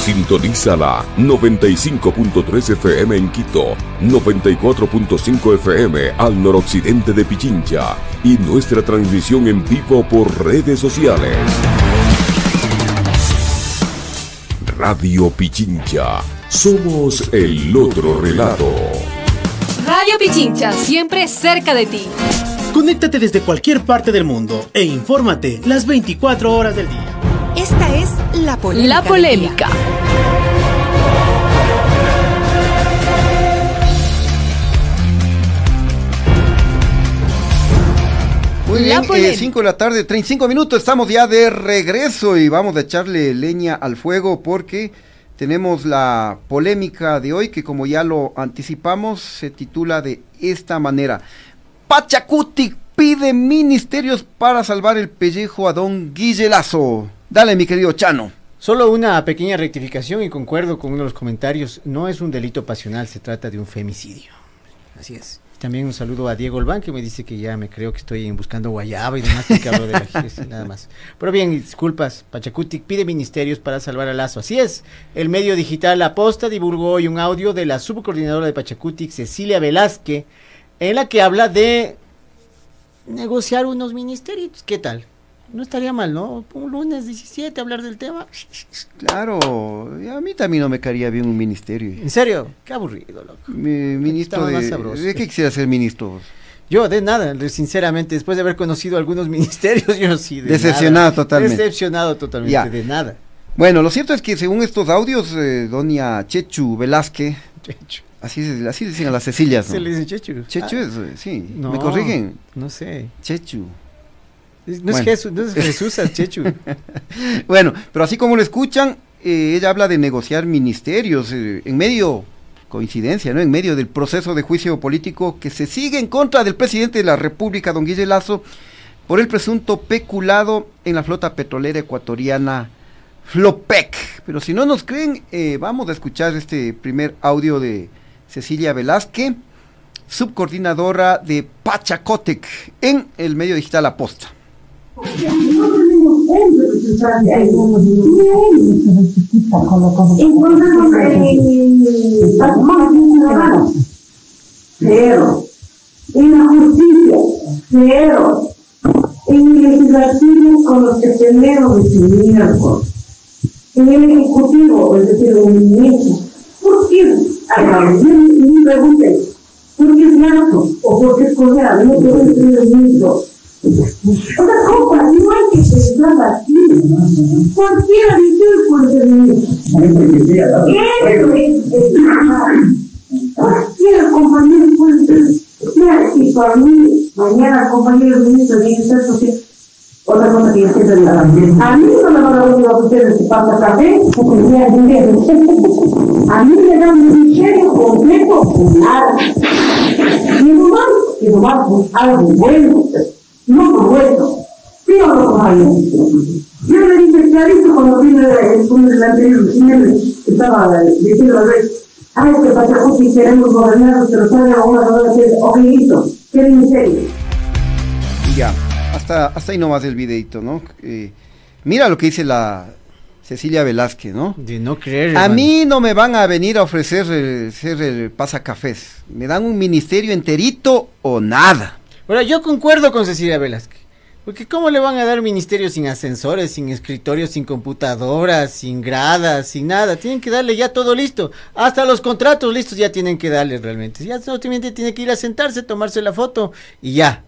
Sintonízala 95.3 FM en Quito, 94.5 FM al noroccidente de Pichincha y nuestra transmisión en vivo por redes sociales. Radio Pichincha, somos el otro relato. Radio Pichincha, siempre cerca de ti. Conéctate desde cualquier parte del mundo e infórmate las 24 horas del día. Esta es la polémica. La polémica. Muy bien, 5 de la tarde, 35 minutos, estamos ya de regreso y vamos a echarle leña al fuego porque tenemos la polémica de hoy que como ya lo anticipamos se titula de esta manera. Pachacuti pide ministerios para salvar el pellejo a don Guillelazo. Dale mi querido Chano. Solo una pequeña rectificación y concuerdo con uno de los comentarios. No es un delito pasional, se trata de un femicidio. Así es. También un saludo a Diego Olván que me dice que ya me creo que estoy buscando guayaba y demás que hablo de la nada más. Pero bien, disculpas, Pachacuti pide ministerios para salvar a Lazo. Así es, el medio digital La Posta divulgó hoy un audio de la subcoordinadora de Pachacuti, Cecilia Velázquez, en la que habla de negociar unos ministerios. ¿Qué tal? No estaría mal, ¿no? Un lunes 17 hablar del tema. Claro, a mí también no me caería bien un ministerio. ¿En serio? Qué aburrido, loco. Mi, ministro de, ¿De qué quisiera ser ministro? Yo, de nada, sinceramente, después de haber conocido algunos ministerios, yo sí. De Decepcionado totalmente. Decepcionado totalmente, de nada. Bueno, lo cierto es que según estos audios, eh, doña Chechu Velázquez, Chechu. Así, así dicen a las Cecilias. ¿Se le dice Chechu? Chechu es, sí. ¿Me corrigen? No sé. Chechu. No, es Jesús, no es Jesús, es Chechu. bueno, pero así como lo escuchan, eh, ella habla de negociar ministerios eh, en medio, coincidencia, ¿no? En medio del proceso de juicio político que se sigue en contra del presidente de la República, don Guille Lazo, por el presunto peculado en la flota petrolera ecuatoriana Flopec. Pero si no nos creen, eh, vamos a escuchar este primer audio de Cecilia Velázquez, subcoordinadora de Pachacotec en el medio digital Aposta. Cero. En la justicia, cero. En el con los que tenemos de En el ejecutivo, es decir, el ministro. ¿Por qué? Pregunten, ¿por qué es gato o por qué es coreano? No Otra cosa, no hay que pensar así. Cualquiera dice puede ser ministro. Eso es para mí, mañana compañero ministro de social. Otra cosa que yo a mí no me van a venir a ustedes que pasa café, porque dinero. A mí me un ministerio completo nada. Y bueno, no por bueno. Dígalo con alguien. Yo le dije clarito cuando vine el anterior, estaba diciendo la vez, ay, que Pachacuti queremos gobernar, pero sale a una hora de ok, listo, ¿qué ministerio? Ya hasta, hasta ahí nomás el videito, ¿no? Eh, mira lo que dice la Cecilia Velázquez, ¿no? De no creer. A mí no me van a venir a ofrecer el, ser el pasacafés. Me dan un ministerio enterito o nada. Bueno, yo concuerdo con Cecilia Velázquez. Porque ¿cómo le van a dar ministerio sin ascensores, sin escritorios, sin computadoras, sin gradas, sin nada? Tienen que darle ya todo listo. Hasta los contratos listos ya tienen que darle realmente. Ya solamente tiene que ir a sentarse, tomarse la foto y ya.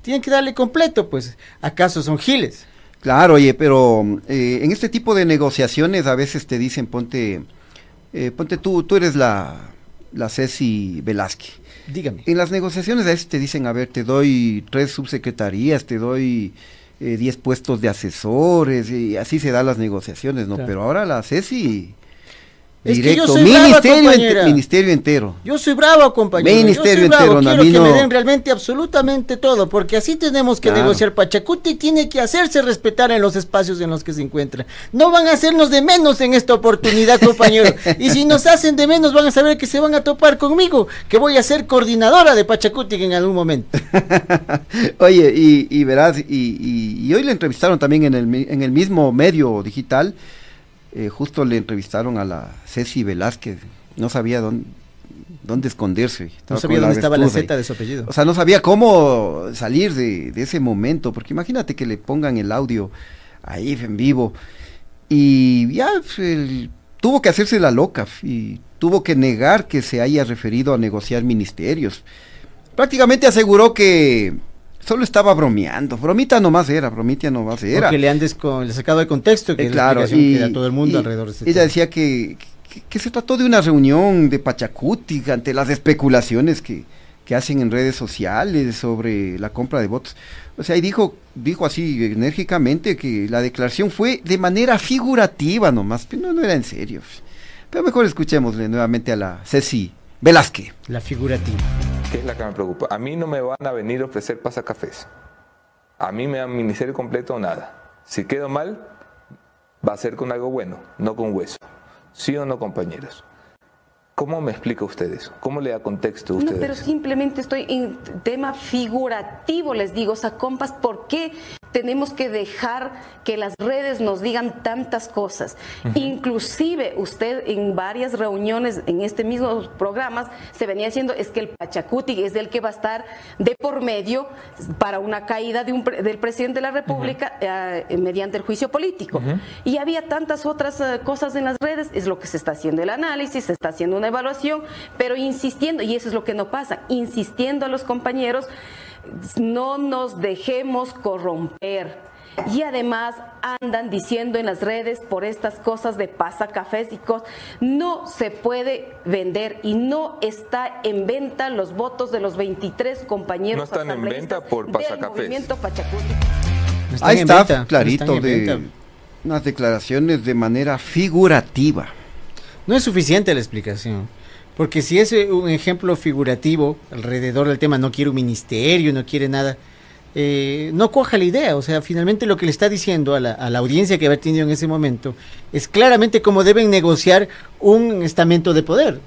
Tienen que darle completo, pues. ¿Acaso son giles? Claro, oye, pero eh, en este tipo de negociaciones a veces te dicen, ponte, eh, ponte tú, tú eres la, la Ceci Velázquez. Dígame. En las negociaciones a veces te dicen, a ver, te doy tres subsecretarías, te doy eh, diez puestos de asesores, y así se dan las negociaciones, ¿no? Pero ahora la Ceci Directo, ministerio, ministerio entero. Yo soy bravo, compañero. Ministerio yo soy bravo. entero, Quiero que me den realmente absolutamente todo, porque así tenemos que negociar. Pachacuti tiene que hacerse respetar en los espacios en los que se encuentra. No van a hacernos de menos en esta oportunidad, compañero. y si nos hacen de menos, van a saber que se van a topar conmigo, que voy a ser coordinadora de Pachacuti en algún momento. Oye, y, verás, y, y, hoy le entrevistaron también en el, en el mismo medio digital eh, justo le entrevistaron a la Ceci Velázquez, no sabía dónde, dónde esconderse. No sabía dónde estaba la Z de su apellido. O sea, no sabía cómo salir de, ese momento, porque imagínate que le pongan el audio ahí en vivo y ya pues, tuvo que hacerse la loca y tuvo que negar que se haya referido a negociar ministerios. Prácticamente aseguró que solo estaba bromeando. Bromita nomás era, bromita nomás era. Porque le han le sacado de contexto que eh, claro, y, que todo el mundo alrededor de ese Ella decía que, que, se trató de una reunión de Pachacuti ante las especulaciones que, que hacen en redes sociales sobre la compra de votos. O sea, y dijo, dijo así enérgicamente que la declaración fue de manera figurativa nomás, pero no, no era en serio. Pero mejor escuchémosle nuevamente a la Ceci Velázquez. La figurativa. ¿Qué es la que me preocupa? A mí no me van a venir a ofrecer pasacafés. A mí me dan ministerio completo o nada. Si quedo mal, va a ser con algo bueno, no con hueso. ¿Sí o no, compañeros? ¿Cómo me explica usted eso? ¿Cómo le da contexto a usted? No, pero simplemente estoy en tema figurativo, les digo, o sea, compas, ¿por qué tenemos que dejar que las redes nos digan tantas cosas. Inclusive usted en varias reuniones en este mismo programas se venía diciendo es que el Pachacuti es el que va a estar de por medio para una caída de un, del presidente de la República eh, mediante el juicio político. Y había tantas otras eh, cosas en las redes, es lo que se está haciendo el análisis, se está haciendo una evaluación, pero insistiendo, y eso es lo que no pasa, insistiendo a los compañeros no nos dejemos corromper. Y además andan diciendo en las redes por estas cosas de pasacafés y cosas, no se puede vender y no está en venta los votos de los 23 compañeros. No están en venta por pasacafés. Ahí está, clarito, de unas declaraciones de manera figurativa. No es suficiente la explicación. Porque si es un ejemplo figurativo alrededor del tema, no quiere un ministerio, no quiere nada, eh, no coja la idea. O sea, finalmente lo que le está diciendo a la, a la audiencia que haber tenido en ese momento es claramente cómo deben negociar un estamento de poder.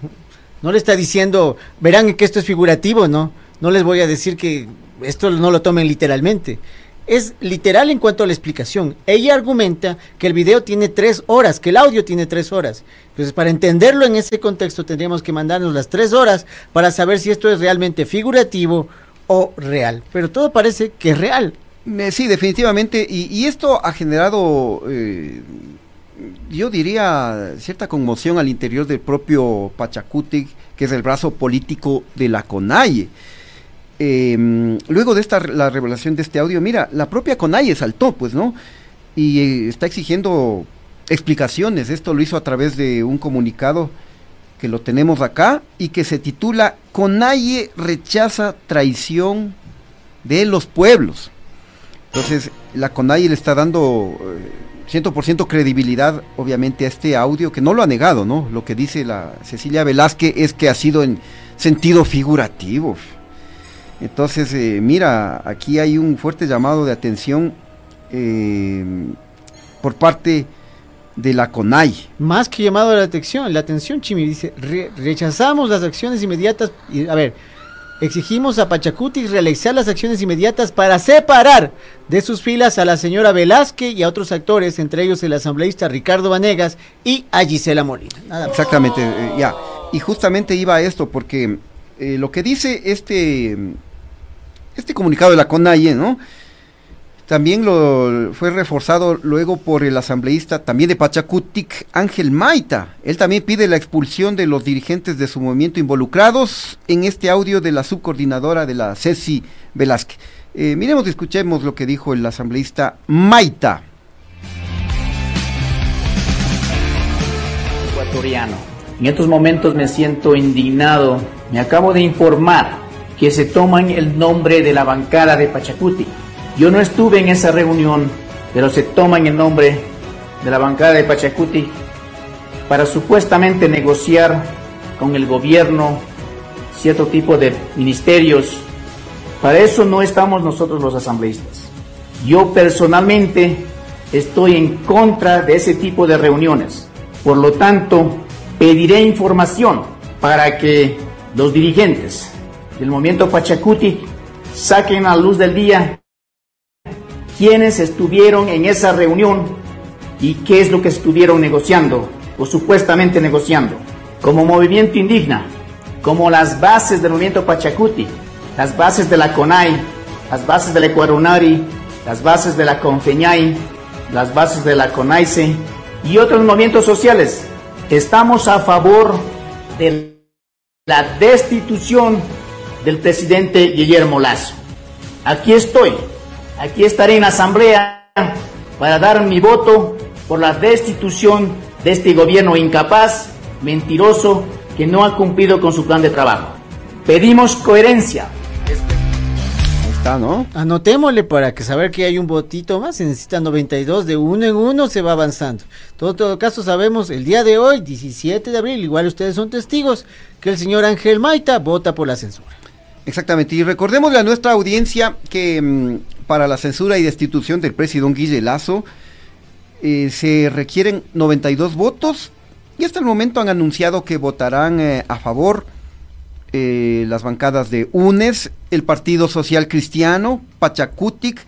No le está diciendo, verán que esto es figurativo, ¿no? No les voy a decir que esto no lo tomen literalmente es literal en cuanto a la explicación. Ella argumenta que el video tiene tres horas, que el audio tiene tres horas. Entonces, para entenderlo en ese contexto, tendríamos que mandarnos las tres horas para saber si esto es realmente figurativo o real. Pero todo parece que es real. Eh, sí, definitivamente. Y, esto ha generado, eh, yo diría, cierta conmoción al interior del propio Pachacutic, que es el brazo político de la CONAIE. Em, luego de esta la revelación de este audio, mira, la propia CONAIE saltó, pues, ¿no? Y eh, está exigiendo explicaciones. Esto lo hizo a través de un comunicado que lo tenemos acá y que se titula CONAIE rechaza traición de los pueblos. Entonces, la CONAIE le está dando 100% eh, credibilidad, obviamente, a este audio, que no lo ha negado, ¿no? Lo que dice la Cecilia Velázquez es que ha sido en sentido figurativo. Entonces, eh, mira, aquí hay un fuerte llamado de atención eh, por parte de la CONAI. Más que llamado a la atención, la atención, Chimi, dice, rechazamos las acciones inmediatas, y, a ver, exigimos a Pachacuti realizar las acciones inmediatas para separar de sus filas a la señora Velázquez y a otros actores, entre ellos el asambleísta Ricardo Vanegas y a Gisela Molina. Exactamente, eh, ya. Y justamente iba a esto porque lo que dice este este comunicado de la CONAIE, ¿no? También lo fue reforzado luego por el asambleísta también de Pachacutic, Ángel Maita. Él también pide la expulsión de los dirigentes de su movimiento involucrados en este audio de la subcoordinadora de la Ceci Velázquez. Eh, miremos y escuchemos lo que dijo el asambleísta Maita. Ecuatoriano. En estos momentos me siento indignado. Me acabo de informar que se toman el nombre de la bancada de Pachacuti. Yo no estuve en esa reunión, pero se toman el nombre de la bancada de Pachacuti para supuestamente negociar con el gobierno cierto tipo de ministerios. Para eso no estamos nosotros los asambleístas. Yo personalmente estoy en contra de ese tipo de reuniones. Por lo tanto, pediré información para que los dirigentes del movimiento Pachacuti saquen a luz del día quienes estuvieron en esa reunión ¿Y qué es lo que estuvieron negociando o supuestamente negociando? Como movimiento indígena, como las bases del movimiento Pachacuti, las bases de la CONAI, las bases de la Ecuarunari, las bases de la Confeñay, las bases de la CONAICE y otros movimientos sociales. Estamos a favor de la destitución del presidente Guillermo Lazo. Aquí estoy, aquí estaré en la asamblea para dar mi voto por la destitución de este gobierno incapaz, mentiroso, que no ha cumplido con su plan de trabajo. Pedimos coherencia. Está, ¿no? Anotémosle para que saber que hay un votito más, se necesita 92, de uno en uno se va avanzando. Todo, todo caso sabemos, el día de hoy, 17 de abril, igual ustedes son testigos, que el señor Ángel Maita vota por la censura. Exactamente, y recordémosle a nuestra audiencia que mm, para la censura y destitución del presidente Guille Lazo eh, se requieren 92 votos y hasta el momento han anunciado que votarán eh, a favor eh, las bancadas de UNES, el Partido Social Cristiano, Pachacutic,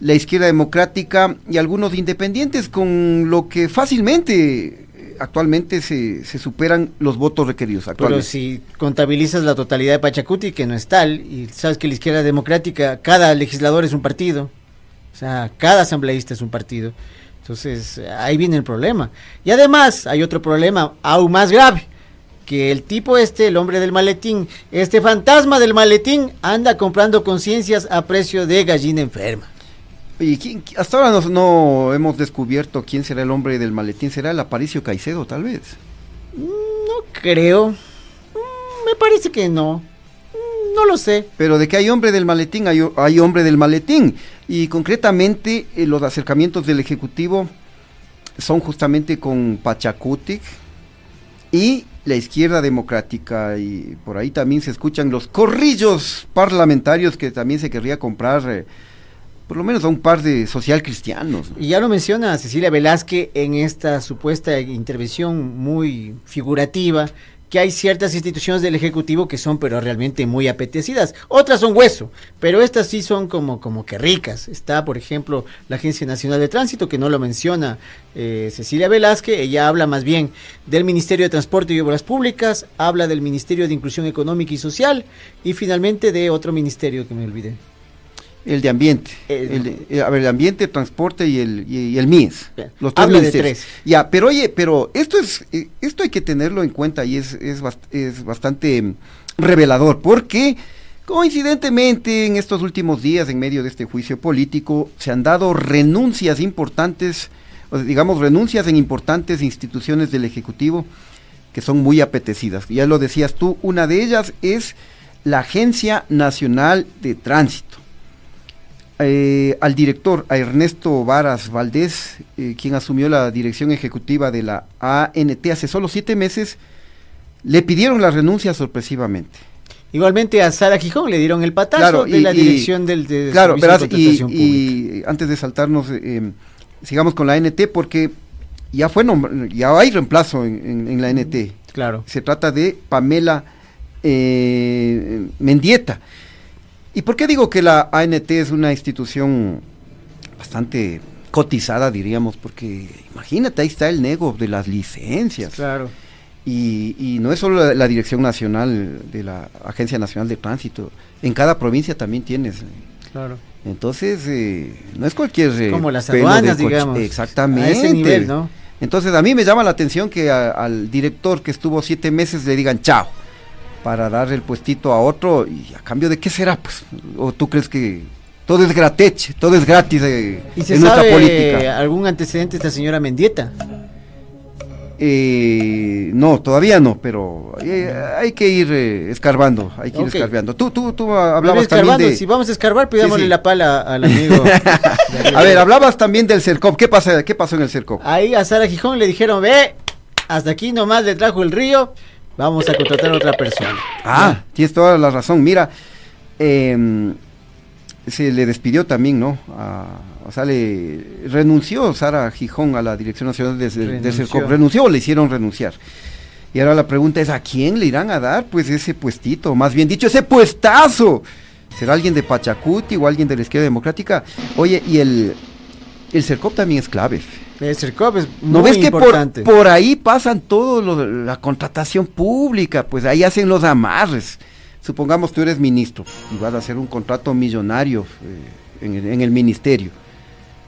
la Izquierda Democrática y algunos independientes, con lo que fácilmente eh, actualmente se, se superan los votos requeridos. Pero si contabilizas la totalidad de Pachacuti, que no es tal, y sabes que la izquierda democrática, cada legislador es un partido, o sea, cada asambleísta es un partido. Entonces, ahí viene el problema. Y además, hay otro problema aún más grave, que el tipo este, el hombre del maletín, este fantasma del maletín, anda comprando conciencias a precio de gallina enferma. Y quién- hasta ahora no, no hemos descubierto quién será el hombre del maletín, será el Aparicio Caicedo, tal vez. No creo. Mm, Me parece que no. Mm, No lo sé. Pero de que hay hombre del maletín, hay, hay hombre del maletín. Y concretamente eh, los acercamientos del Ejecutivo son justamente con Pachacutic y la izquierda democrática. Y por ahí también se escuchan los corrillos parlamentarios que también se querría comprar. eh, por lo menos a un par de social cristianos. ¿no? Y ya lo menciona Cecilia Velázquez en esta supuesta intervención muy figurativa, que hay ciertas instituciones del Ejecutivo que son pero realmente muy apetecidas. Otras son hueso, pero estas sí son como, como que ricas. Está, por ejemplo, la Agencia Nacional de Tránsito, que no lo menciona eh, Cecilia Velázquez, ella habla más bien del Ministerio de Transporte y Obras Públicas, habla del Ministerio de Inclusión Económica y Social y finalmente de otro ministerio que me olvidé. El de ambiente. Eh, el eh, a ver, el ambiente, transporte y el, y, y el MIES. Los tres de tres. Ya, pero oye, pero esto es, eh, esto hay que tenerlo en cuenta y es, es, bast- es bastante mm, revelador, porque coincidentemente en estos últimos días, en medio de este juicio político, se han dado renuncias importantes, o digamos renuncias en importantes instituciones del Ejecutivo que son muy apetecidas. Ya lo decías tú, una de ellas es la Agencia Nacional de Tránsito eh, al director, a Ernesto Varas Valdés, eh, quien asumió la dirección ejecutiva de la ANT hace solo siete meses, le pidieron la renuncia sorpresivamente. Igualmente a Sara Gijón le dieron el patazo Claro, de y- la y- dirección del de claro, verás, de y, Contratación Pública. y antes de saltarnos, eh, eh, sigamos con la ANT porque ya fue ya hay reemplazo en, en- en la ANT. Claro. Se trata de Pamela eh, Mendieta. ¿Y por qué digo que la ANT es una institución bastante cotizada, diríamos? Porque imagínate, ahí está el nego de las licencias. Claro. Y, y no es solo la, la Dirección Nacional de la Agencia Nacional de Tránsito, en cada provincia también tienes. eh. Claro. Entonces, eh, no es cualquier... eh, Como las aduanas, digamos. Exactamente. A ese nivel, ¿no? Entonces, a mí me llama la atención que a- al director que estuvo siete meses le digan chao, para dar el puestito a otro, y a cambio de qué será, pues. ¿O tú crees que todo es gratis, todo es gratis eh, ¿Y se en nuestra sabe política? algún antecedente de esta señora Mendieta? Eh, no, todavía no, pero eh, hay que ir eh, escarbando, hay que ir escarbando. Tú, tú, tú hablabas también de... Si vamos a escarbar, pidámosle Sí, sí. la pala al amigo. A ver, hablabas también del CERCOP. ¿Qué, pasa, ¿Qué pasó en el CERCOP? Ahí a Sara Gijón le dijeron, ve, hasta aquí nomás le trajo el río, vamos a contratar a otra persona. Ah, tienes toda la razón. Mira, em, se le despidió también, ¿no? A- o sea, le renunció Sara Gijón a la Dirección Nacional de, de Renunció. CERCOP. Renunció o le hicieron renunciar. Y ahora la pregunta es, ¿a quién le irán a dar pues ese puestito? Más bien dicho, ese puestazo. ¿Será alguien de Pachacuti o alguien de la izquierda democrática? Oye, y el, el CERCOP también es clave. El CERCOP es ¿No muy ves que por, importante. por ahí pasan todo lo, la contratación pública? Pues ahí hacen los amarres. Supongamos tú eres ministro y vas a hacer un contrato millonario eh, en, el, en el ministerio.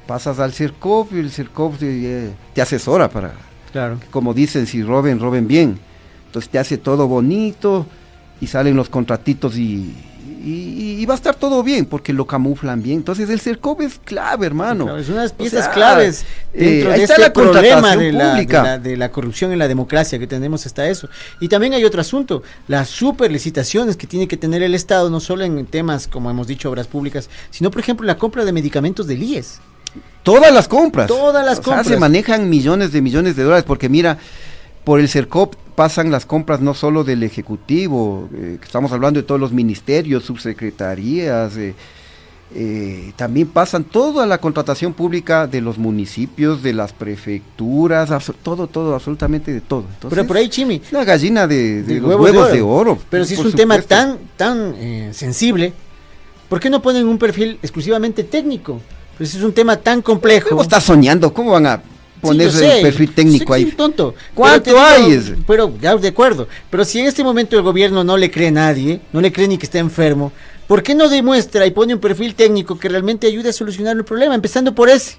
Pasas al CERCOP y el CERCOP te, eh, te asesora para, Claro. como dicen, si roben, roben bien. Entonces te hace todo bonito y salen los contratitos y, y- y va a estar todo bien porque lo camuflan bien. Entonces el CERCOP es clave, hermano. Claro, es una de las O piezas sea, claves eh, dentro ahí de está este la problema de la, de, la, de la corrupción en la democracia que tenemos hasta eso. Y también hay otro asunto, las superlicitaciones que tiene que tener el Estado, no solo en temas, como hemos dicho, obras públicas, sino, por ejemplo, la compra de medicamentos del IES. Todas las compras. Todas las O sea, compras. se manejan millones de millones de dólares porque mira, por el CERCOP pasan las compras no solo del Ejecutivo, eh, estamos hablando de todos los ministerios, subsecretarías, eh, eh, también pasan toda la contratación pública de los municipios, de las prefecturas, todo, todo, absolutamente de todo. Entonces, Pero por ahí, Chimi, una gallina de, de de los huevos, de oro. Pero si es un tema tan, tan eh, sensible, ¿por qué no ponen un perfil exclusivamente técnico? Pues es un tema tan complejo. ¿Cómo estás soñando? ¿Cómo van a poner Sí, yo sé. el perfil técnico ahí? tonto. ¿Cuánto Pero hay? digo? Pero ya de acuerdo. Pero si en este momento el gobierno no le cree a nadie, no le cree ni que está enfermo, ¿por qué no demuestra y pone un perfil técnico que realmente ayude a solucionar el problema, empezando por ese?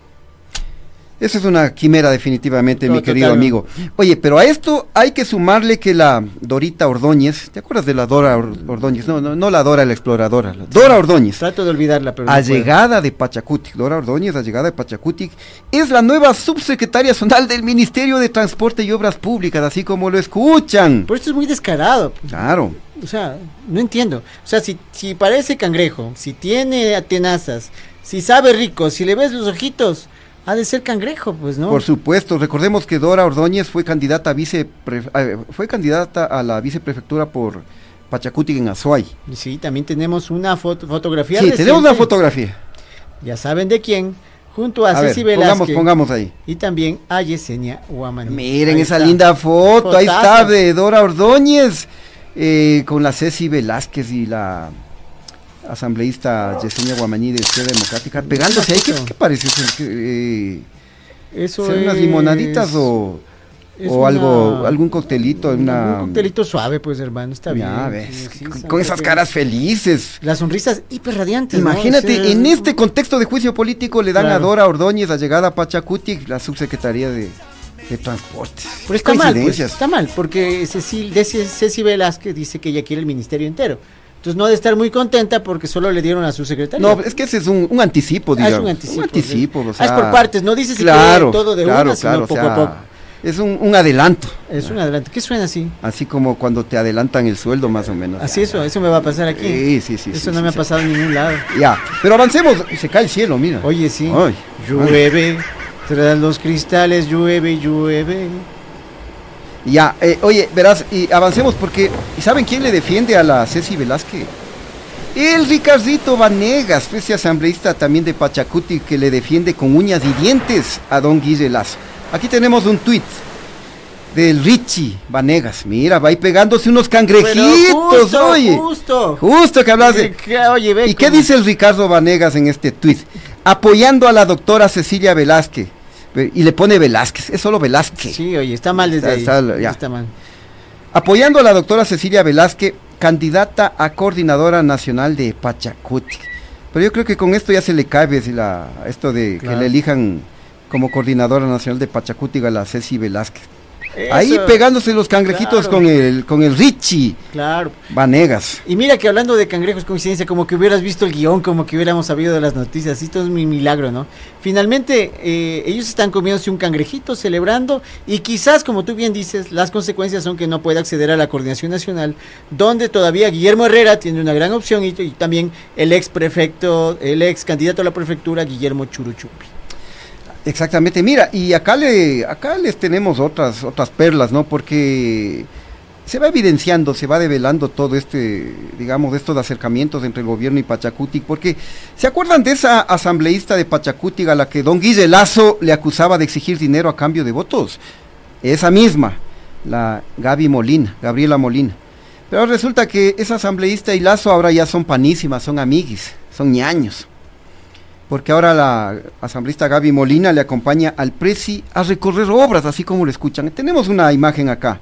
Eso es una quimera definitivamente, No, mi querido amigo. Oye, pero a esto hay que sumarle que la Dorita Ordóñez, ¿te acuerdas de la Dora Or- Ordóñez? No, no, no la Dora la exploradora, la Dora Ordóñez. Trato de olvidarla, pero no. Allegada de Pachacutic, Dora Ordóñez, allegada de Pachacutic, es la nueva subsecretaria zonal del Ministerio de Transporte y Obras Públicas, así como lo escuchan. Por esto es muy descarado. Claro. O sea, no entiendo. O sea, si, si parece cangrejo, si tiene tenazas, si sabe rico, si le ves los ojitos, ha de ser cangrejo, pues, ¿no? Por supuesto, recordemos que Dora Ordóñez fue candidata a vice fue candidata a la viceprefectura por Pachacutic en Azuay. Sí, también tenemos una foto, fotografía. Sí, tenemos una fotografía. Ya saben de quién. Junto a, A ver, Ceci pongamos, Velázquez. pongamos ahí. Y también a Yesenia Huamaní. Miren Ahí esa está. linda foto, ahí está de Dora Ordóñez eh, con la Ceci Velázquez y la asambleísta Yesenia Guamaní de Izquierda Democrática pegándose ahí. ¿Qué, qué parece? eh, Eso ¿Serán unas limonaditas o, o algo, algún coctelito? Una, Un coctelito suave, pues, hermano, está bien. Ya ves, Sí, sí, con, esas caras felices. Las sonrisas hiper radiantes. ¿no? Imagínate, O sea, en este contexto de juicio político le dan a Claro. Dora Ordóñez, llegada a Pachacuti, la subsecretaría de, de Transportes. Pero está mal, pues, está mal, porque Cecil, de Ceci Velázquez dice que ella quiere el ministerio entero. Entonces no ha de estar muy contenta porque solo le dieron a su secretaria. No, es que ese es un, un anticipo, Ah, digamos. es un anticipo, anticipo, sí. o Ah, es sea, por partes, no dice si claro, todo de claro, una, sino claro, o poco sea, a poco. Es un, un adelanto. Es un adelante. ¿Qué suena así? Así como cuando te adelantan el sueldo, más o menos. Así eso, eso me va a pasar aquí. Sí, sí, sí. Eso sí, no sí, me ha pasado en ningún lado. Ya, pero avancemos. Se cae el cielo, mira. Oye, sí. Ay, Llueve, tras los cristales, llueve, llueve. Ya, eh, oye, verás, y avancemos porque, ¿y saben quién le defiende a la Ceci Velázquez? El Ricardito Vanegas, ese asambleísta también de Pachacuti que le defiende con uñas y dientes a don Guille Lazo. Aquí tenemos un tuit del Richie Vanegas. Mira, va ahí pegándose unos cangrejitos, justo, oye. justo. Justo que hablas de... Eh, Oye, ve ¿Y qué dice el Ricardo Vanegas en este tuit? Apoyando a la doctora Cecilia Velázquez. Y le pone Velázquez, es solo Velázquez. Sí, oye, está mal desde Está- ahí. está- ya. Está mal. Apoyando a la doctora Cecilia Velázquez, candidata a coordinadora nacional de Pachacuti. Pero yo creo que con esto ya se le cabe si la, esto de que le elijan como coordinadora nacional de Pachacuti a la Ceci Velázquez. Ahí pegándose los cangrejitos claro. con el con el Richie Claro. Vanegas. Y mira que hablando de cangrejos, coincidencia, como que hubieras visto el guion, como que hubiéramos sabido de las noticias, esto es mi milagro, ¿no? Finalmente, eh, ellos están comiéndose un cangrejito, celebrando, y quizás, como tú bien dices, las consecuencias son que no puede acceder a la coordinación nacional, donde todavía Guillermo Herrera tiene una gran opción, y, y también el ex prefecto, el ex candidato a la prefectura, Guillermo Churuchupi. Exactamente, mira, y acá le acá les tenemos otras otras perlas, ¿no? Porque se va evidenciando, se va develando todo este, digamos, estos acercamientos entre el gobierno y Pachacutic, porque ¿se acuerdan de esa asambleísta de Pachacutic a la que don Guille Lazo le acusaba de exigir dinero a cambio de votos? Esa misma, la Gaby Molina, Gabriela Molina. Pero resulta que esa asambleísta y Lazo ahora ya son panísimas, son amiguis, son ñaños. Porque ahora la asambleísta Gaby Molina le acompaña al Presi a recorrer obras, así como lo escuchan. Tenemos una imagen acá.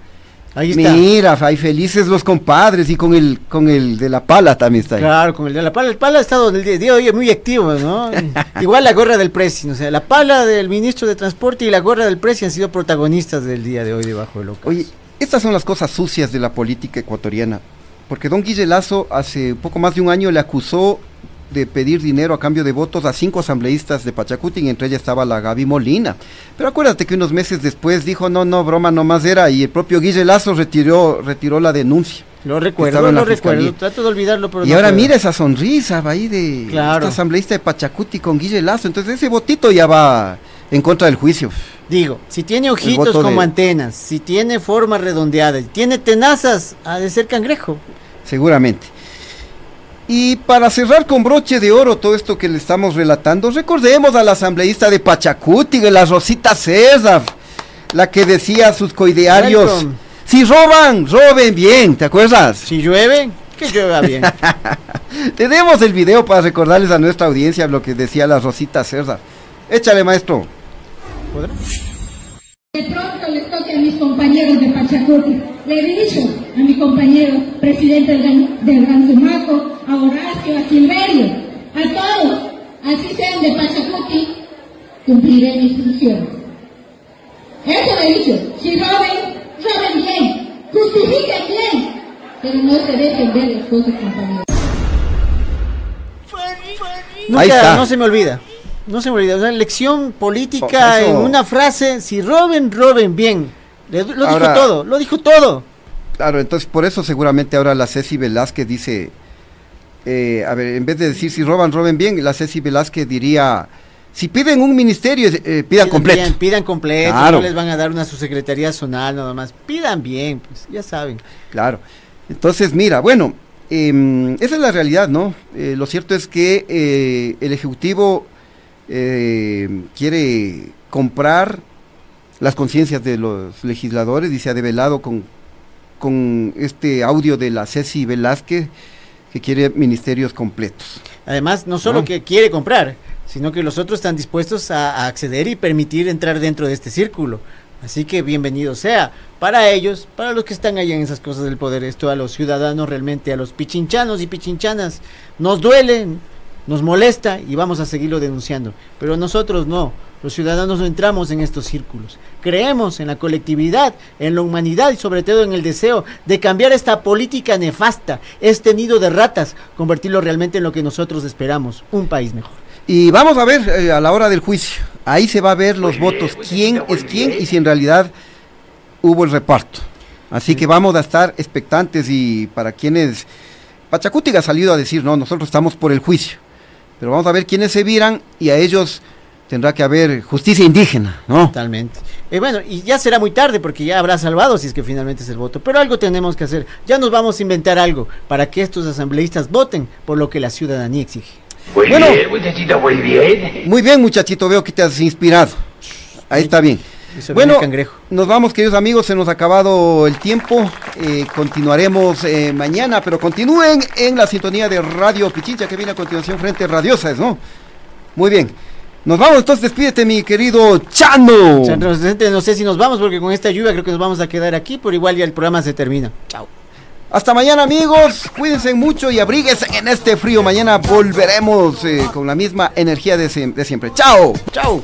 Ahí está. Mira, hay felices los compadres y con el con el de la pala también está ahí. Claro, con el de la pala. El pala ha estado el día de hoy muy activo, ¿no? Igual la gorra del Presi, o sea, la pala del ministro de Transporte y la gorra del Presi han sido protagonistas del día de hoy debajo del ocaso. Oye, estas son las cosas sucias de la política ecuatoriana, porque don Guille Lazo hace poco más de un año le acusó de pedir dinero a cambio de votos a cinco asambleístas de Pachacuti, y entre ellas estaba la Gaby Molina. Pero acuérdate que unos meses después dijo, no, no, broma nomás era, y el propio Guille Lazo retiró, retiró la denuncia. Lo recuerdo, lo recuerdo, trato de olvidarlo. Pero y no ahora puedo. mira esa sonrisa va ahí de Claro. esta asambleísta de Pachacuti con Guille Lazo, entonces ese votito ya va en contra del juicio. Digo, si tiene ojitos como de- antenas, si tiene forma redondeada, si tiene tenazas, ha de ser cangrejo. Seguramente. Y para cerrar con broche de oro todo esto que le estamos relatando, recordemos a la asambleísta de Pachacuti, la Rosita César, la que decía a sus coidearios, Welcome. si roban, roben bien, ¿te acuerdas? Si llueve, que llueva bien. Tenemos el video para recordarles a nuestra audiencia lo que decía la Rosita César. Échale, maestro. De pronto les toque a mis compañeros de Pachacuti. Le he dicho a mi compañero presidente del, del Ganzumaco, a Horacio, a Silverio, a todos, así sean de Pachacuti, cumpliré mis instrucciones. Eso le he dicho. Si roben, roben bien, justifiquen bien, pero no se dejen ver las cosas, compañeros. Nunca, Ahí está. no se me olvida. No se me olvida. Una lección política Oh, eso- en una frase, si roben, roben bien. Le- lo Ahora- dijo todo, lo dijo todo. Claro, entonces por eso seguramente ahora la Ceci Velázquez dice, eh, a ver, en vez de decir si roban, roben bien, la Ceci Velázquez diría, si piden un ministerio, eh, pidan completo. Pidan completo, Claro. no les van a dar una subsecretaría zonal nada más. Pidan bien, pues ya saben. Claro. Entonces, mira, bueno, em, esa es la realidad, ¿no? Eh, lo cierto es que el Ejecutivo eh, quiere comprar las conciencias de los legisladores y se ha develado con, con este audio de la Ceci Velázquez que quiere ministerios completos. Además, no solo que quiere comprar, sino que los otros están dispuestos a, a acceder y permitir entrar dentro de este círculo. Así que bienvenido sea para ellos, para los que están allá en esas cosas del poder, esto a los ciudadanos realmente, a los pichinchanos y pichinchanas, nos duele, nos molesta y vamos a seguirlo denunciando. Pero nosotros no, los ciudadanos no entramos en estos círculos. Creemos en la colectividad, en la humanidad y sobre todo en el deseo de cambiar esta política nefasta, este nido de ratas, convertirlo realmente en lo que nosotros esperamos, un país mejor. Y vamos a ver eh, a la hora del juicio, ahí se va a ver los votos, quién es quién y si en realidad hubo el reparto. Así que vamos a estar expectantes y para quienes... Pachacuti ha salido a decir, no, nosotros estamos por el juicio, pero vamos a ver quiénes se viran y a ellos tendrá que haber justicia indígena, ¿no? Totalmente. Eh, bueno, y ya será muy tarde porque ya habrá salvado si es que finalmente es el voto. Pero algo tenemos que hacer. Ya nos vamos a inventar algo para que estos asambleístas voten por lo que la ciudadanía exige. Muy Bueno. bien, muchachito, muy bien. Muy bien, muchachito, veo que te has inspirado. Ahí está bien. Bueno, cangrejo. nos vamos, queridos amigos, se nos ha acabado el tiempo. Eh, continuaremos eh, mañana, pero continúen en la sintonía de Radio Pichincha que viene a continuación frente a Radiosas, ¿no? Muy bien. Nos vamos, entonces despídete, mi querido Chano. O sea, no, sé si nos vamos porque con esta lluvia creo que nos vamos a quedar aquí, pero igual ya el programa se termina. Chao. Hasta mañana, amigos. Cuídense mucho y abríguense en este frío. Mañana volveremos eh, con la misma energía de, de siempre. Chao. Chao.